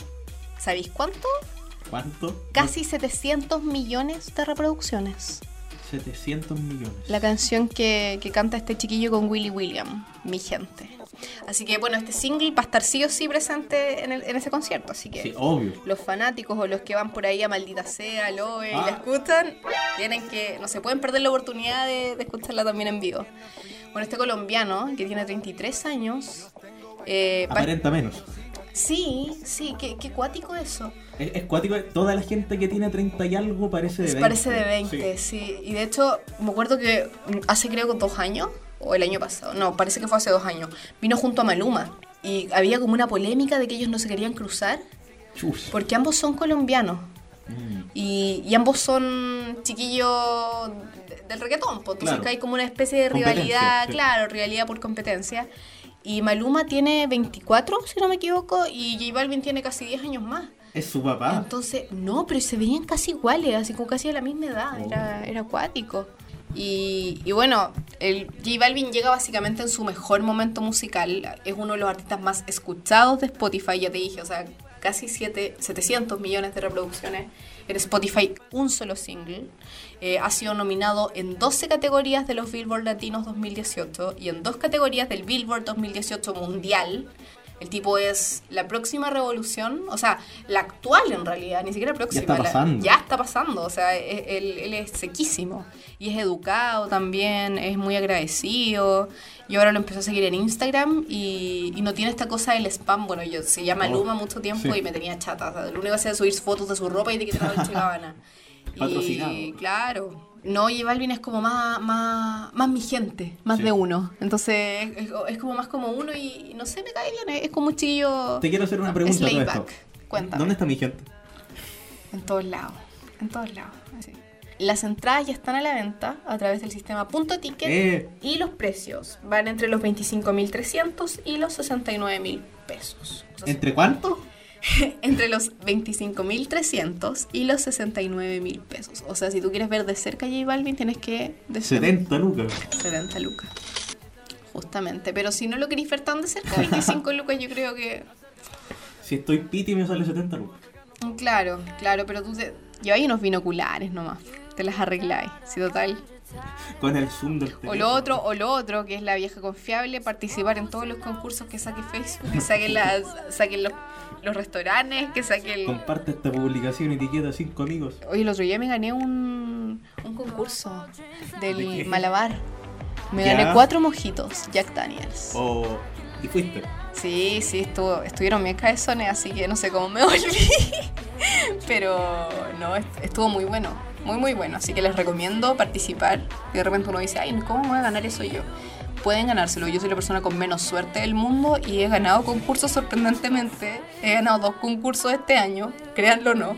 ¿sabéis cuánto? ¿Cuánto? Casi 700 millones de reproducciones. 700 millones. La canción que, que canta este chiquillo con Willy William, mi gente. Así que bueno, este single va a estar sí o sí presente en, el- en ese concierto. Así que Sí, obvio. los fanáticos o los que van por ahí a maldita sea, Loe y Ah. la escuchan, tienen que, no se pueden perder la oportunidad de, de escucharla también en vivo. Bueno, este colombiano, que tiene 33 años, eh, Aparenta menos. sí, sí, qué, qué cuático eso. Es, es cuático, toda la gente que tiene 30 y algo parece de 20. Parece de 20, Sí. sí. Y de hecho, me acuerdo que hace creo que dos años, o el año pasado, no, parece que fue hace dos años, vino junto a Maluma. Y había como una polémica de que ellos no se querían cruzar, Chus. porque ambos son colombianos. Mm. Y, y ambos son chiquillos del reggaetón, pues, entonces Claro. hay como una especie de rivalidad, sí. claro, rivalidad por competencia. Y Maluma tiene 24, si no me equivoco, y J Balvin tiene casi 10 años más. Es su papá. Entonces, no, pero se veían casi iguales, así como casi a la misma edad, Oh. era, era acuático. Y, y bueno, el J Balvin llega básicamente en su mejor momento musical, es uno de los artistas más escuchados de Spotify, ya te dije, o sea, casi siete- 700 millones de reproducciones en Spotify, un solo single. Eh, ha sido nominado en 12 categorías de los Billboard Latinos 2018 y en dos categorías del Billboard 2018 Mundial. El tipo es la próxima revolución, o sea, la actual en realidad, ni siquiera próxima. está la- pasando. ya está pasando, o sea, e- él, él es sequísimo. Y es educado también, es muy agradecido. Yo ahora lo empecé a seguir en Instagram y, y no tiene esta cosa del spam. Bueno, yo se llama Oh, Luma mucho tiempo sí. y me tenía chata. O sea, lo único que hacía era subir fotos de su ropa y etiquetar a Dolce Gabbana. Patrocinado. Y claro. No, y Balvin es como más, más, más mi gente, más Sí. de uno. Entonces es, es como más como uno y, no sé, me cae bien. Es, como un chiquillo. Te quiero hacer una pregunta todo esto. Cuéntame. ¿Dónde está mi gente? En todos lados. En todos lados. así. Las entradas ya están a la venta a través del sistema Punto Ticket Eh. y los precios van entre los 25.300 y los 69.000 pesos. O sea, ¿Entre cuánto? entre los 25.300 y los 69.000 pesos. O sea, si tú quieres ver de cerca a J Balvin, tienes que... De 70 lucas. 70 lucas. Justamente. Pero si no lo queréis ver tan de cerca, 25 lucas yo creo que... Si estoy piti me sale 70 lucas. Claro, claro, pero tú te... Lleváis unos binoculares nomás. Te las arregláis. Si total... Con el zoom del O teléfono. lo otro, o lo otro, que es la vieja confiable, participar en todos los concursos que saque Facebook, que saquen, las, saquen los, los restaurantes, que saquen... Comparte esta publicación, etiqueta 5 amigos. Oye, el otro día me gané un, un concurso ¿De del qué? Malabar. Me Ya. gané cuatro mojitos, Jack Daniels. O... ¿Y fuiste? Sí, sí, estuvo, estuvieron bien cabezones, así que no sé cómo me volví. Pero no, est- estuvo muy bueno, muy muy bueno. Así que les recomiendo participar. Y de repente uno dice, ay, ¿cómo voy a ganar eso yo? Pueden ganárselo. Yo soy la persona con menos suerte del mundo y he ganado concursos sorprendentemente. He ganado dos concursos este año, créanlo o no.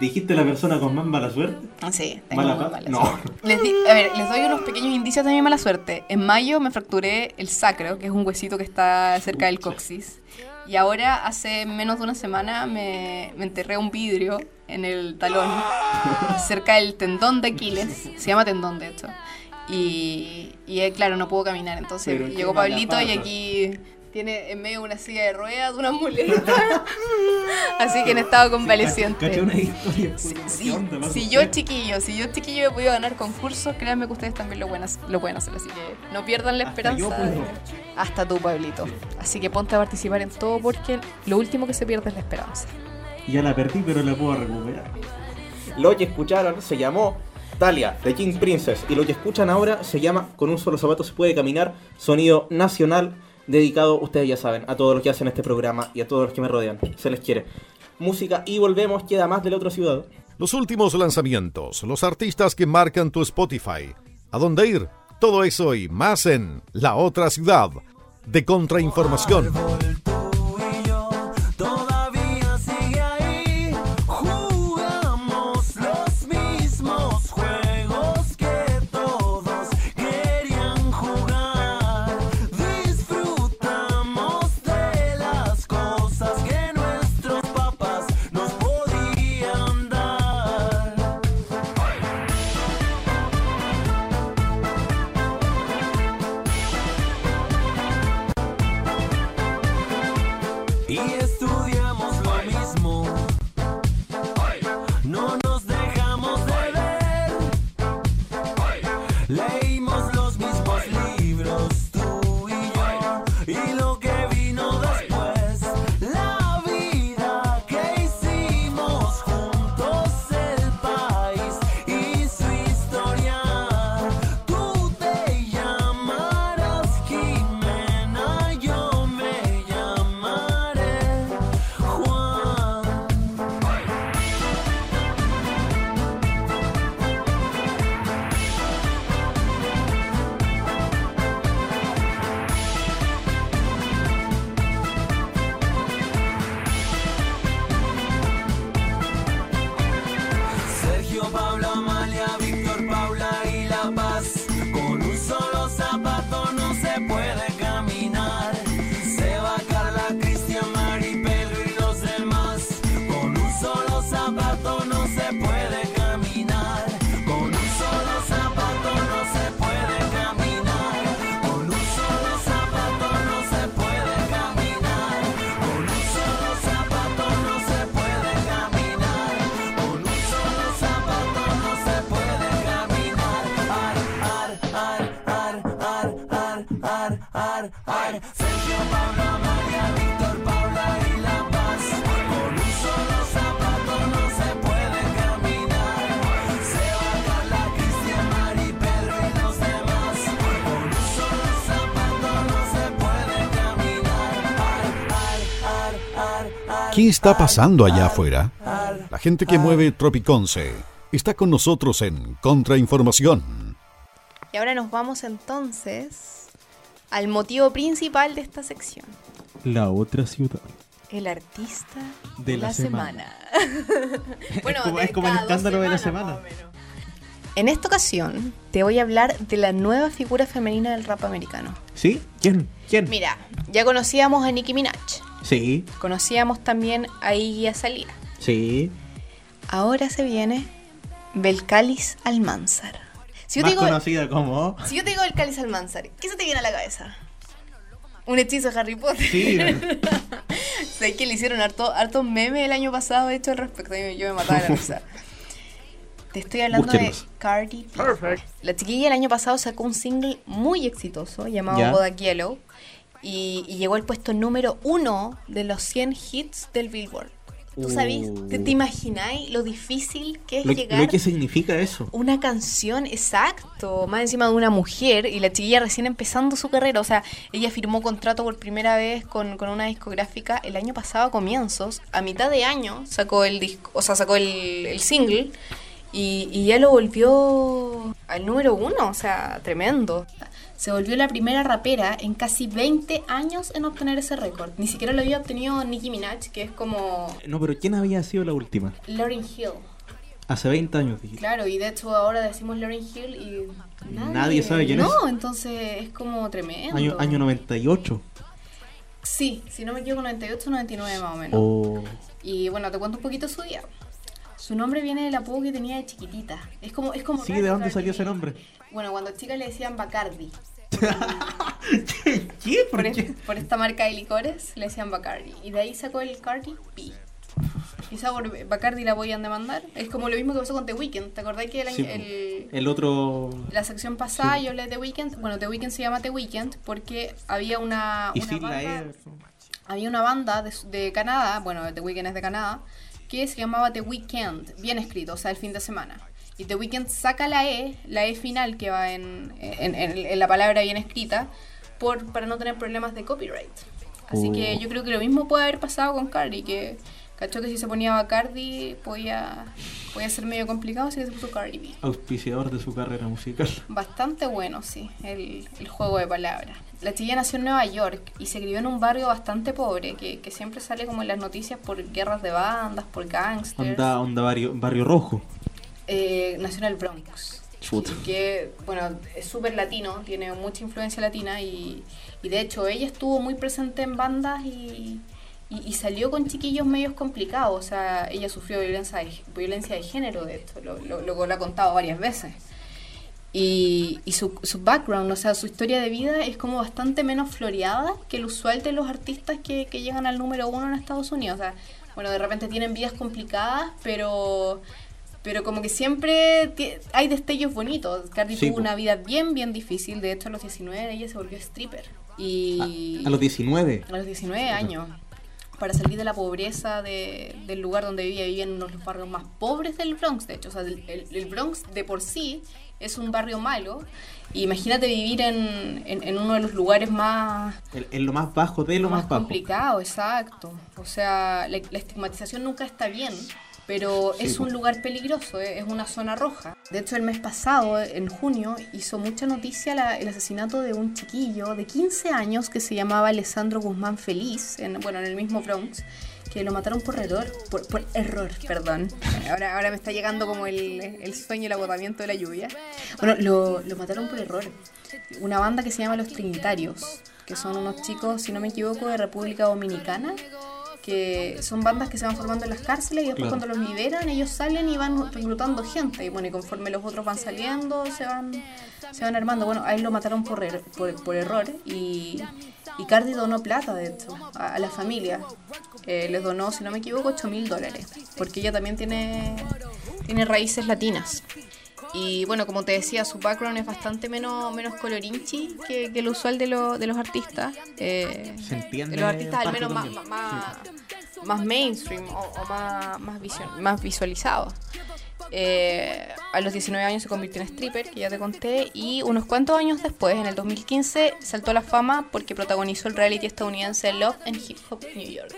¿Dijiste la persona con más mala suerte? Sí, tengo ¿Mala muy mala No. suerte. Les di- a ver, les doy unos pequeños indicios de mi mala suerte. En mayo me fracturé el sacro, que es un huesito que está cerca del coxis. Y ahora, hace menos de una semana, me, me enterré un vidrio en el talón, cerca del tendón de Aquiles. Se llama tendón, de hecho. Y, y claro, no puedo caminar. Entonces Pero llegó Pablito y aquí tiene en medio una silla de ruedas, una muleta. Así que han estado convaleciente. Caché una historia. Sí, puta, sí, ¿qué onda, pasa si yo chiquillo, si yo chiquillo he podido ganar concursos, créanme que ustedes también lo pueden, hacer, lo pueden hacer, así que no pierdan la Hasta esperanza. yo puedo. Hasta tu pueblito. Así que ponte a participar en todo porque lo último que se pierde es la esperanza. Ya la perdí, pero la puedo recuperar. Lo que escucharon se llamó Talia de King Princess y lo que escuchan ahora se llama Con un solo zapato se puede caminar, sonido nacional dedicado, ustedes ya saben, a todos los que hacen este programa y a todos los que me rodean. Se les quiere. Música y volvemos, queda más de la otra ciudad. Los últimos lanzamientos, los artistas que marcan tu Spotify, a dónde ir, todo eso y más en La Otra Ciudad de Contrainformación. ¿Qué está pasando allá afuera? La gente que mueve Tropiconce está con nosotros en Contrainformación. Y ahora nos vamos entonces al motivo principal de esta sección. La otra ciudad. El artista De de la la, semana. semana. bueno, es como, es como el escándalo de la semana. En esta ocasión te voy a hablar de la nueva figura femenina del rap americano. ¿Sí? ¿Quién? ¿Quién? Mira, ya conocíamos a Nicki Minaj, Sí, conocíamos también a Iggy Azalea. sí. Ahora se viene Belcalis Almanzar. Si yo, Más te digo, conocida como... si yo te digo Belcalis Almanzar, ¿qué se te viene a la cabeza? Un hechizo de Harry Potter. Sí, sé que le hicieron harto, harto meme el año pasado, de hecho, al respecto. Yo, yo me mataba de la risa. Te estoy hablando de Cardi B. La chiquilla el año pasado sacó un single muy exitoso llamado Ya. Bodak Yellow y, y llegó al puesto número uno de los 100 hits del Billboard. ¿Tú sabes? ¿Te, te imagináis lo difícil que es lo, llegar lo que significa eso. una canción, exacto, más encima de una mujer y la chiquilla recién empezando su carrera, o sea, ella firmó contrato por primera vez con, con una discográfica el año pasado a comienzos, a mitad de año sacó el disco, o sea, sacó el, el single y, y ya lo volvió al número uno, o sea, tremendo. Se volvió la primera rapera en casi 20 años en obtener ese récord. Ni siquiera lo había obtenido Nicki Minaj, que es como No, pero ¿quién había sido la última? Lauryn Hill. Hace 20 años, dijiste. Claro, y de hecho ahora decimos Lauryn Hill y nadie, Nadie sabe quién no, es. entonces es como tremendo. Año, año 98. Sí, si no me equivoco, 98 99 más o menos. O... Y bueno, te cuento un poquito su día. Su nombre viene del apodo que tenía de chiquitita. Es como, es como Sí, ¿de dónde salió ese nombre? Bueno, cuando chica le decían Bacardi. ¿Qué? ¿Por Por, qué? es- por esta marca de licores le decían Bacardi. Y de ahí sacó el Cardi B. Quizá por Bacardi la podían demandar. Es como lo mismo que pasó con The Weeknd. ¿Te acordás que el, Sí, po. el, El otro... La sección pasada yo hablé de The Weeknd. Bueno, The Weeknd se llama The Weeknd porque había una, Y una la banda, había una banda de, de Canadá, bueno, The Weeknd es de Canadá, que se llamaba The Weekend, bien escrito, o sea, el fin de semana. Y The Weeknd saca la E, la E final que va en, en- en- en la palabra bien escrita, por, para no tener problemas de copyright. Así Oh. que yo creo que lo mismo puede haber pasado con Cardi, que cachó que si se ponía Bacardi podía, podía ser medio complicado, así que se puso Cardi B. Auspiciador de su carrera musical. Bastante bueno, sí, el, el juego de palabras. La chiquilla nació en Nueva York y se crió en un barrio bastante pobre, que, que siempre sale como en las noticias por guerras de bandas, por gangsters. Onda, onda barrio, barrio rojo. Eh, nació en el Bronx. Chuta. Que, bueno, es súper latino, tiene mucha influencia latina y, y de hecho ella estuvo muy presente en bandas y, y, y salió con chiquillos medios complicados. O sea, ella sufrió violencia de, violencia de género, de esto, lo, lo, lo, lo ha contado varias veces. Y, y su, su background, o sea, su historia de vida es como bastante menos floreada que el usual de los artistas que, que llegan al número uno en Estados Unidos. O sea, bueno, de repente tienen vidas complicadas, pero pero como que siempre hay destellos bonitos. Cardi Sí, tuvo una vida bien, bien difícil. De hecho, a los 19 ella se volvió stripper. Y A los 19. a los 19 años. Para salir de la pobreza de- del lugar donde vivía, vivía en uno de los barrios más pobres del Bronx, de hecho. O sea, el, el- Bronx de por sí es un barrio malo. Imagínate vivir en, en- en uno de los lugares más, En, en lo más bajo de lo más, bajo. complicado, exacto. O sea, la, la estigmatización nunca está bien, pero Sí, es un lugar peligroso, eh, es una zona roja. De hecho, el mes pasado, en junio, hizo mucha noticia la- el asesinato de un chiquillo de 15 años que se llamaba Alessandro Guzmán Feliz, en, bueno, en el mismo Bronx, que lo mataron por error, por, por error, perdón. Ahora, ahora me está llegando como el, el sueño el agotamiento de la lluvia. Bueno, lo, lo mataron por error. Una banda que se llama Los Trinitarios, que son unos chicos, si no me equivoco, de República Dominicana, que son bandas que se van formando en las cárceles y después Claro. cuando los liberan ellos salen y van reclutando gente. Y bueno y conforme los otros van saliendo se van se van armando. Bueno a él lo mataron por, er- por, por error y, y Cardi donó plata de hecho a, a la familia. Eh, les donó si no me equivoco 8 mil dólares porque ella también tiene tiene raíces latinas y bueno, como te decía, su background es bastante menos, menos colorinchi que, que el usual de, lo- de los artistas. Eh, Se entiende de los artistas al menos más, más, más mainstream o, o más, más, visio- más visualizados. Eh, a los 19 años se convirtió en stripper, que ya te conté, y unos cuantos años después, en el 2015, saltó a la fama porque protagonizó el reality estadounidense Love and Hip Hop New York.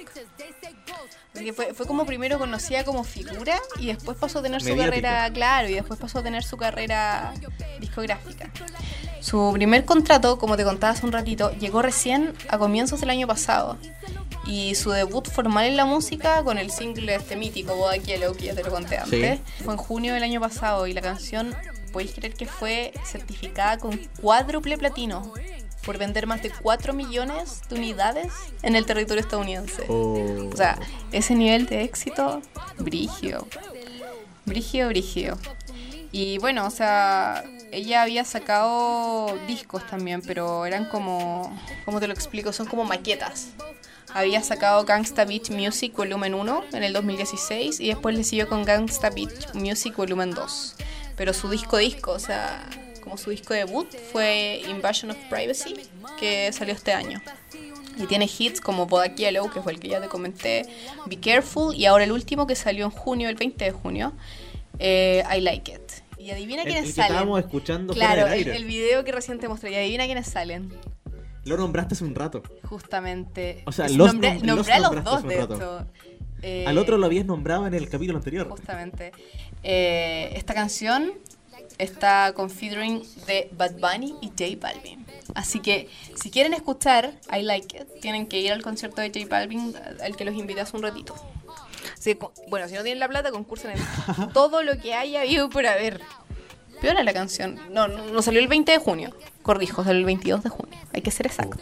Porque fue, fue como primero conocida como figura y después pasó a tener su Mediática. carrera, claro, y después pasó a tener su carrera discográfica. Su primer contrato, como te contaba hace un ratito, llegó recién a comienzos del año pasado. Y su debut formal en la música con el single este mítico, Boda Yellow, que ya te lo conté antes, fue en junio del año pasado y la canción ¿podéis creer que fue certificada con cuádruple platino por vender más de 4 millones de unidades en el territorio estadounidense? Oh. O sea, ese nivel de éxito, brigio. Brigio, brigio. Y bueno, o sea, ella había sacado discos también, pero eran como, ¿cómo te lo explico? Son como maquetas. Había sacado Gangsta Beach Music Volumen 1 en el 2016 y después le siguió con Gangsta Beach Music Volumen 2. Pero su disco disco, o sea, como su disco debut fue Invasion of Privacy, que salió este año. Y tiene hits como Bodak Yellow, que fue el que ya te comenté, Be Careful, y ahora el último que salió en junio, el 20 de junio, eh, I Like It. Y adivina El- quiénes el que salen. estábamos escuchando fuera claro, del el, aire. el video que recién te mostré. Y adivina quiénes salen. Lo nombraste hace un rato. Justamente. O sea, los nombré, nom- nombré los a los dos, de hecho. Eh, Al otro lo habías nombrado en el capítulo anterior. Justamente. Eh, esta canción está con featuring de Bad Bunny y J Balvin. Así que si quieren escuchar I Like It, tienen que ir al concierto de J Balvin al que los invité hace un ratito. Así que, bueno, si no tienen la plata, concursen en todo lo que haya habido por haber. Peor la canción. No, no, no salió el 20 de junio. Corrijo, salió el 22 de junio. Hay que ser exacto.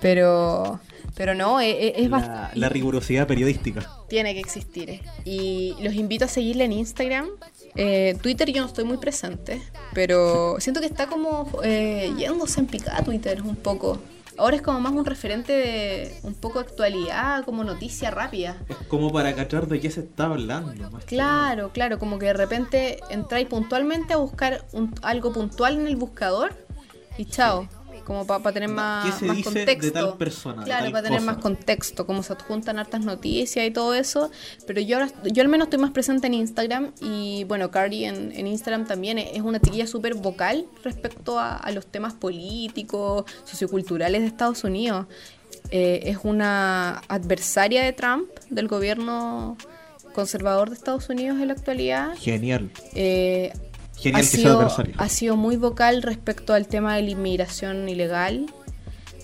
Pero, pero no, e- e- es, La, bastante... la rigurosidad periodística. Tiene que existir. eh. Y los invito a seguirle en Instagram. Eh, Twitter yo no estoy muy presente, pero siento que está como eh, yéndose en picada Twitter un poco. Ahora es como más un referente de un poco actualidad, como noticia rápida. Es como para cachar de qué se está hablando. más que. Claro, claro, como que de repente entráis puntualmente a buscar un- algo puntual en el buscador y chao. Como para tener más, ¿Qué se más dice de contexto. tal persona, de Claro, para tener cosa? más contexto, como se adjuntan hartas noticias y todo eso. Pero yo ahora, yo al menos estoy más presente en Instagram y bueno, Cardi en, en Instagram también es una chiquilla súper vocal respecto a, a los temas políticos, socioculturales de Estados Unidos. Eh, es una adversaria de Trump, del gobierno conservador de Estados Unidos en la actualidad. Genial. Eh, Genial ha que sea sido, adversario. ha sido muy vocal respecto al tema de la inmigración ilegal.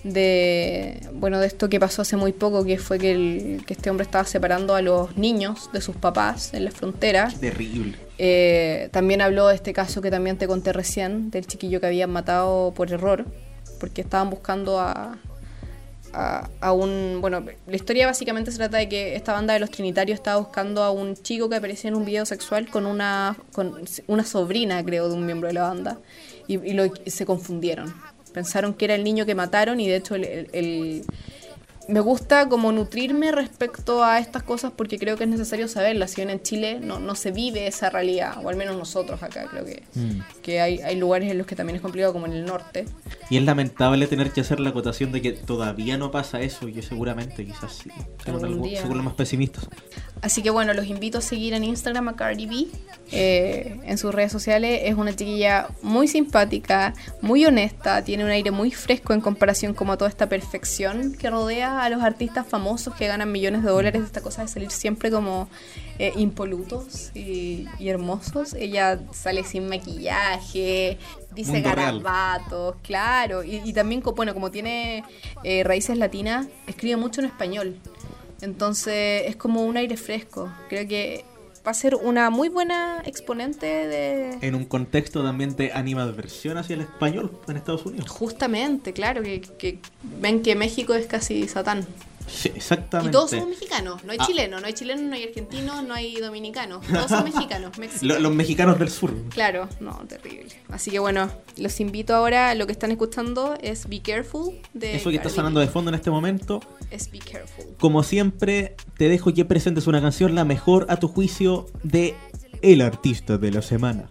De bueno, de esto que pasó hace muy poco, que fue que, el- que este hombre estaba separando a los niños de sus papás en la frontera. Terrible. Eh, también habló de este caso que también te conté recién, del chiquillo que habían matado por error, porque estaban buscando a, a, a un... Bueno, la historia básicamente se trata de que esta banda de los Trinitarios estaba buscando a un chico que aparecía en un video sexual con una, con una sobrina, creo, de un miembro de la banda, y, lo- se confundieron. Pensaron que era el niño que mataron y de hecho el, me gusta como nutrirme respecto a estas cosas porque creo que es necesario saberlas. Si bien en Chile no, no se vive esa realidad, o al menos nosotros acá creo que, Mm. que hay, hay lugares en los que también es complicado, como en el norte. Y es lamentable tener que hacer la acotación de que todavía no pasa eso y que seguramente quizás sí. Según, Algún algo- día. según los más pesimistas. Así que bueno, los invito a seguir en Instagram a Cardi B, eh, en sus redes sociales. Es una chiquilla muy simpática, muy honesta, tiene un aire muy fresco en comparación como a toda esta perfección que rodea a los artistas famosos que ganan millones de dólares. Esta cosa de salir siempre como eh, impolutos y, y hermosos. Ella sale sin maquillaje, dice Mundo real. garabatos, claro. Y, y también, bueno, como tiene eh, raíces latinas, escribe mucho en español. Entonces es como un aire fresco. Creo que va a ser una muy buena exponente de... En un contexto también de animadversión hacia el español en Estados Unidos. Justamente, claro, que, que ven que México es casi Satán. Sí, exactamente. Y todos somos mexicanos. No hay Ah. chilenos, no hay chilenos, no hay argentinos, no hay dominicanos. Todos son mexicanos. Mexicanos. los mexicanos del sur. Claro, no, terrible. Así que bueno, los invito ahora, lo que están escuchando es Be Careful de Eso que está sonando de fondo en este momento. Es Be Careful. Como siempre, te dejo que presentes una canción, la mejor a tu juicio, de el artista de la semana.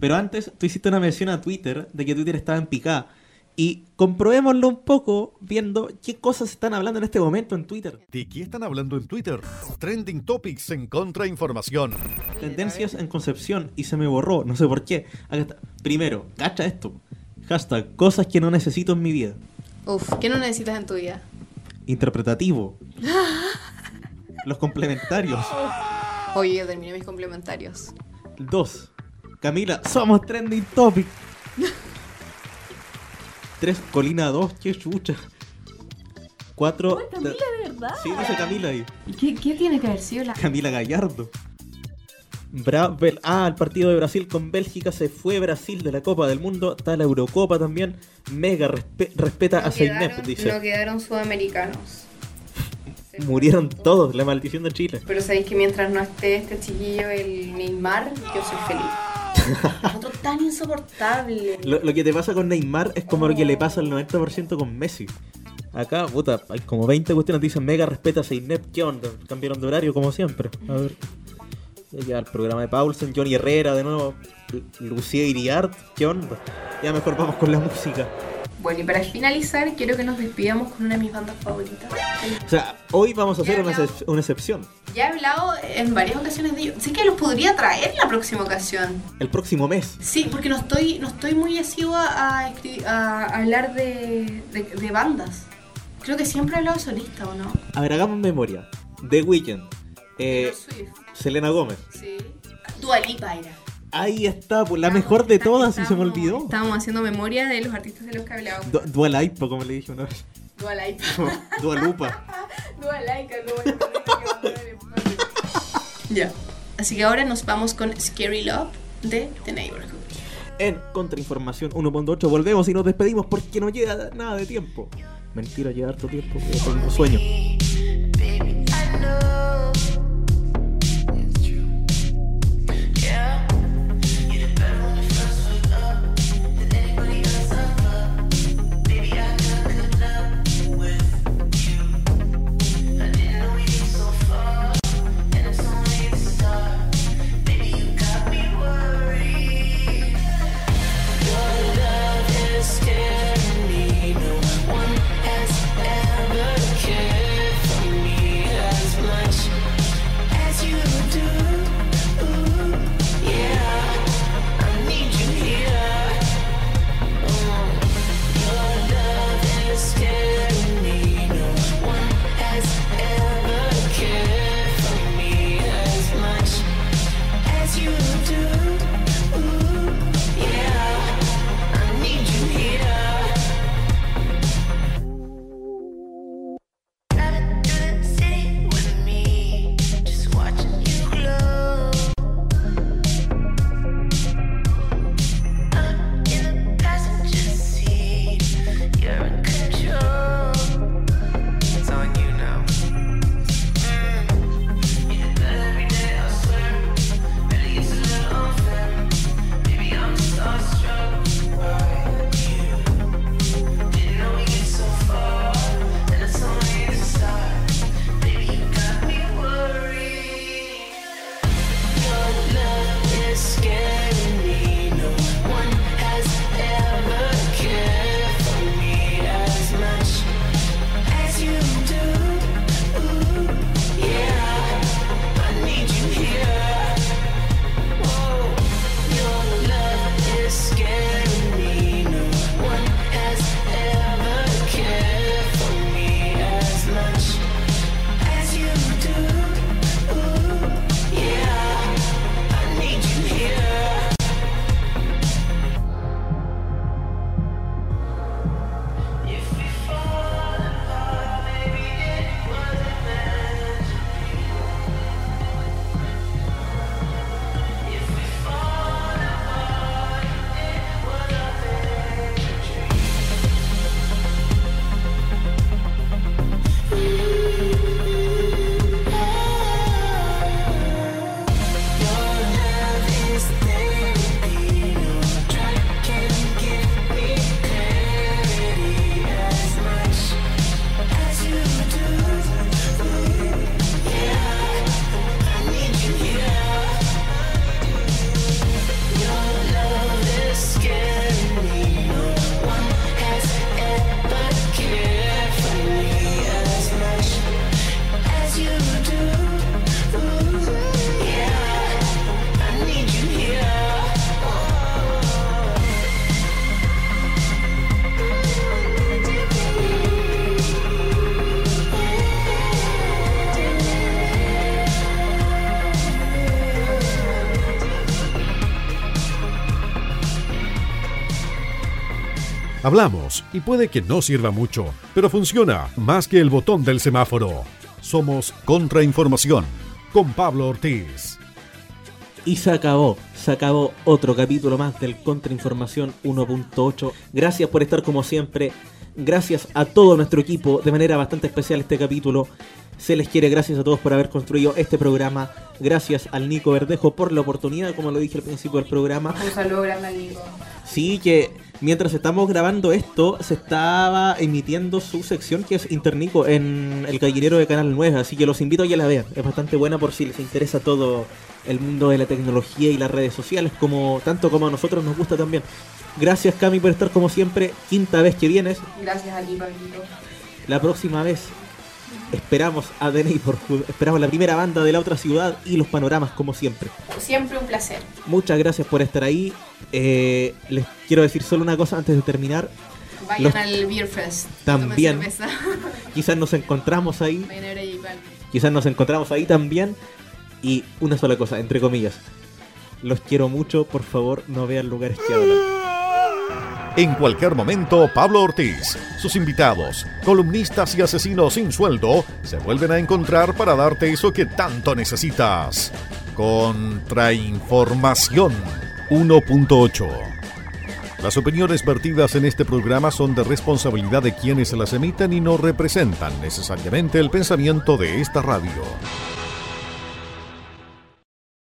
Pero antes, tú hiciste una mención a Twitter de que Twitter estaba en picada. Y comprobémoslo un poco viendo qué cosas están hablando en este momento en Twitter. ¿De qué están hablando en Twitter? Trending Topics en Contrainformación. Tendencias en Concepción y se me borró, no sé por qué. Acá está. Primero, cacha esto. Hashtag cosas que no necesito en mi vida. Uf, ¿qué no necesitas en tu vida? Interpretativo. Los complementarios. Oye, yo terminé mis complementarios. Dos. Camila, somos trending topic. Tres, Colina 2, qué chucha. Cuatro. Camila, ¿de verdad? Sí, dice Camila ahí. ¿Qué, qué tiene que haber sido la.? Camila Gallardo. Bra- Bel- ah, el partido de Brasil con Bélgica se fue Brasil de la Copa del Mundo. Está la Eurocopa también. Mega respe- respeta a Seinep, dice. no quedaron sudamericanos. Murieron todos, la maldición de Chile. Pero sabéis que mientras no esté este chiquillo, el Neymar, yo soy feliz. Otro tan insoportable. Lo, lo que te pasa con Neymar es como lo que le pasa al 90% con Messi. Acá, puta, hay como 20 cuestiones que dicen mega respeta a Seinep. ¿Qué onda? Cambiaron de horario como siempre. A ver. Ya el programa de Paulsen, Johnny Herrera de nuevo, Lu- Lucía Iriart, ¿qué onda? Ya mejor vamos con la música. Bueno, y para finalizar, quiero que nos despidamos con una de mis bandas favoritas. O sea, hoy vamos a hacer una, excepción. Ya he hablado en varias ocasiones de ellos. Sí que los podría traer la próxima ocasión. El próximo mes. Sí, porque no estoy, no estoy muy asidua a, a hablar de, de, de bandas. Creo que siempre he hablado de solista, ¿o no? A ver, hagamos memoria. The Weeknd. Eh. Selena Gómez. Sí. Dua Lipa era. Ahí está, pues la mejor de todas y se me olvidó. Estábamos haciendo memoria de los artistas de los que hablábamos. Du- Dua Lipa, como le dije una vez. Dua Lipa. Dua Lupa. Dua Lipa, Dua Lipa, Ya. Así que ahora nos vamos con Scary Love de The Neighborhood. En Contrainformación 1.8 volvemos y nos despedimos porque no llega nada de tiempo. Mentira, llega harto tiempo, tengo sueño. Hablamos y puede que no sirva mucho, pero funciona más que el botón del semáforo. Somos Contrainformación con Pablo Ortiz. Y se acabó, se acabó otro capítulo más del Contrainformación 1.8. Gracias por estar como siempre. Gracias a todo nuestro equipo, de manera bastante especial este capítulo. Se les quiere, gracias a todos por haber construido este programa. Gracias al Nico Verdejo por la oportunidad, como lo dije al principio del programa. Un saludo grande al Nico. Sí, que mientras estamos grabando esto, se estaba emitiendo su sección que es Internico en el gallinero de Canal 9, así que los invito a que la vean. Es bastante buena por si les interesa todo el mundo de la tecnología y las redes sociales, como tanto como a nosotros nos gusta también. Gracias Cami por estar como siempre, quinta vez que vienes. Gracias a ti, Pablito. La próxima vez esperamos a The Neighborhood, esperamos la primera banda de la otra ciudad y los panoramas como siempre. Siempre un placer. Muchas gracias por estar ahí. Eh, les quiero decir solo una cosa antes de terminar. Vayan Los- al Beer Fest. También. Quizás nos encontramos ahí. Quizás nos encontramos ahí también. Y una sola cosa, entre comillas. Los quiero mucho, por favor, no vean lugares que hablan. En cualquier momento, Pablo Ortiz, sus invitados, columnistas y asesinos sin sueldo se vuelven a encontrar para darte eso que tanto necesitas. Contrainformación 1.8. Las opiniones vertidas en este programa son de responsabilidad de quienes las emiten y no representan necesariamente el pensamiento de esta radio.